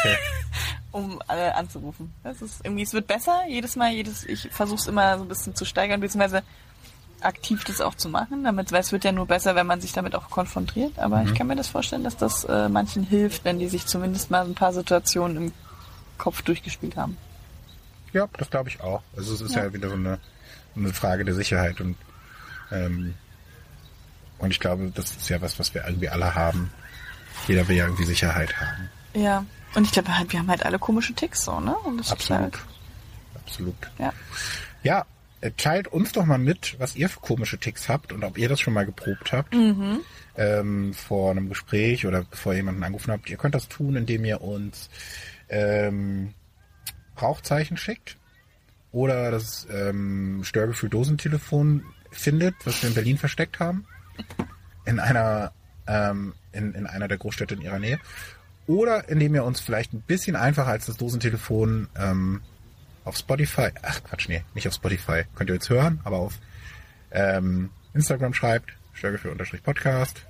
Okay. (laughs) um alle anzurufen. Das ist irgendwie, es wird besser jedes Mal, jedes, ich versuche es immer so ein bisschen zu steigern, beziehungsweise aktiv das auch zu machen, damit, weil es wird ja nur besser, wenn man sich damit auch konfrontiert. Aber Mhm. ich kann mir das vorstellen, dass das äh, manchen hilft, wenn die sich zumindest mal ein paar Situationen im Kopf durchgespielt haben. Ja, das glaube ich auch. Also es ist ja, Ja. wieder so eine, eine Frage der Sicherheit und ähm, und ich glaube, das ist ja was, was wir irgendwie alle haben. Jeder will ja irgendwie Sicherheit haben. Ja. Und ich glaube halt, wir haben halt alle komische Ticks so, ne? Und das ist Absolut. Halt, Absolut. ja. Ja, äh, teilt uns doch mal mit, was ihr für komische Ticks habt und ob ihr das schon mal geprobt habt. Mhm. Ähm, vor einem Gespräch oder bevor ihr jemanden angerufen habt. Ihr könnt das tun, indem ihr uns ähm, Rauchzeichen schickt oder das ähm, Störgefühl-Dosentelefon findet, was wir in Berlin versteckt haben. In einer, ähm, in, in einer der Großstädte in ihrer Nähe. Oder indem ihr uns vielleicht ein bisschen einfacher als das Dosentelefon ähm, auf Spotify, ach Quatsch, nee, nicht auf Spotify, könnt ihr jetzt hören, aber auf ähm, Instagram schreibt, störgefühl-podcast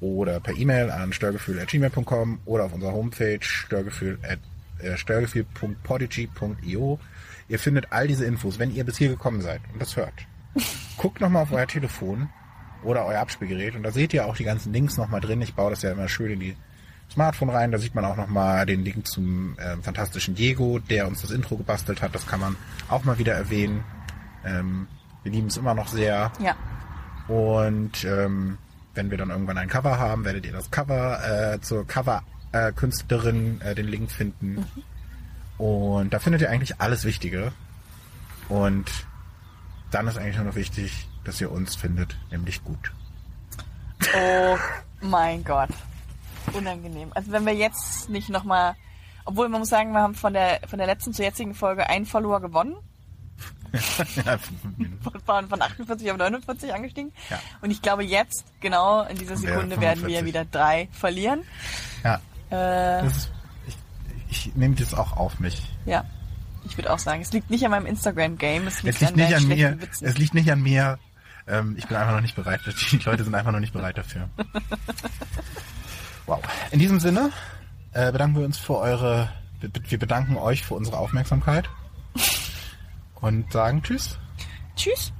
oder per E-Mail an störgefühl.gmail.com oder auf unserer Homepage störgefühl äh. Ihr findet all diese Infos, wenn ihr bis hier gekommen seid und das hört. (laughs) Guckt nochmal auf euer Telefon oder euer Abspielgerät und da seht ihr auch die ganzen Links nochmal drin. Ich baue das ja immer schön in die Smartphone rein. Da sieht man auch nochmal den Link zum äh, fantastischen Diego, der uns das Intro gebastelt hat. Das kann man auch mal wieder erwähnen. Ähm, wir lieben es immer noch sehr. Ja. Und ähm, wenn wir dann irgendwann ein Cover haben, werdet ihr das Cover äh, zur Cover-Künstlerin äh, den Link finden. Und da findet ihr eigentlich alles Wichtige. Und dann ist eigentlich nur noch wichtig, dass ihr uns findet, nämlich gut. Oh mein Gott. Unangenehm. Also wenn wir jetzt nicht nochmal, obwohl man muss sagen, wir haben von der, von der letzten zur jetzigen Folge einen Follower gewonnen. (laughs) ja, Von, von 48 auf 49 angestiegen. Ja. Und ich glaube jetzt, genau in dieser Sekunde, werden wir 45. wieder drei verlieren. ja. Äh, ist, ich, ich nehme das auch auf mich. ja. Ich würde auch sagen, es liegt nicht an meinem Instagram-Game, es liegt, Es liegt nicht deinen an mir. Witzen. Es liegt nicht an mir. Ähm, ich bin einfach noch nicht bereit. Die Leute sind einfach noch nicht bereit dafür. Wow. In diesem Sinne äh, bedanken wir uns für eure. Wir bedanken euch für unsere Aufmerksamkeit und sagen Tschüss. Tschüss.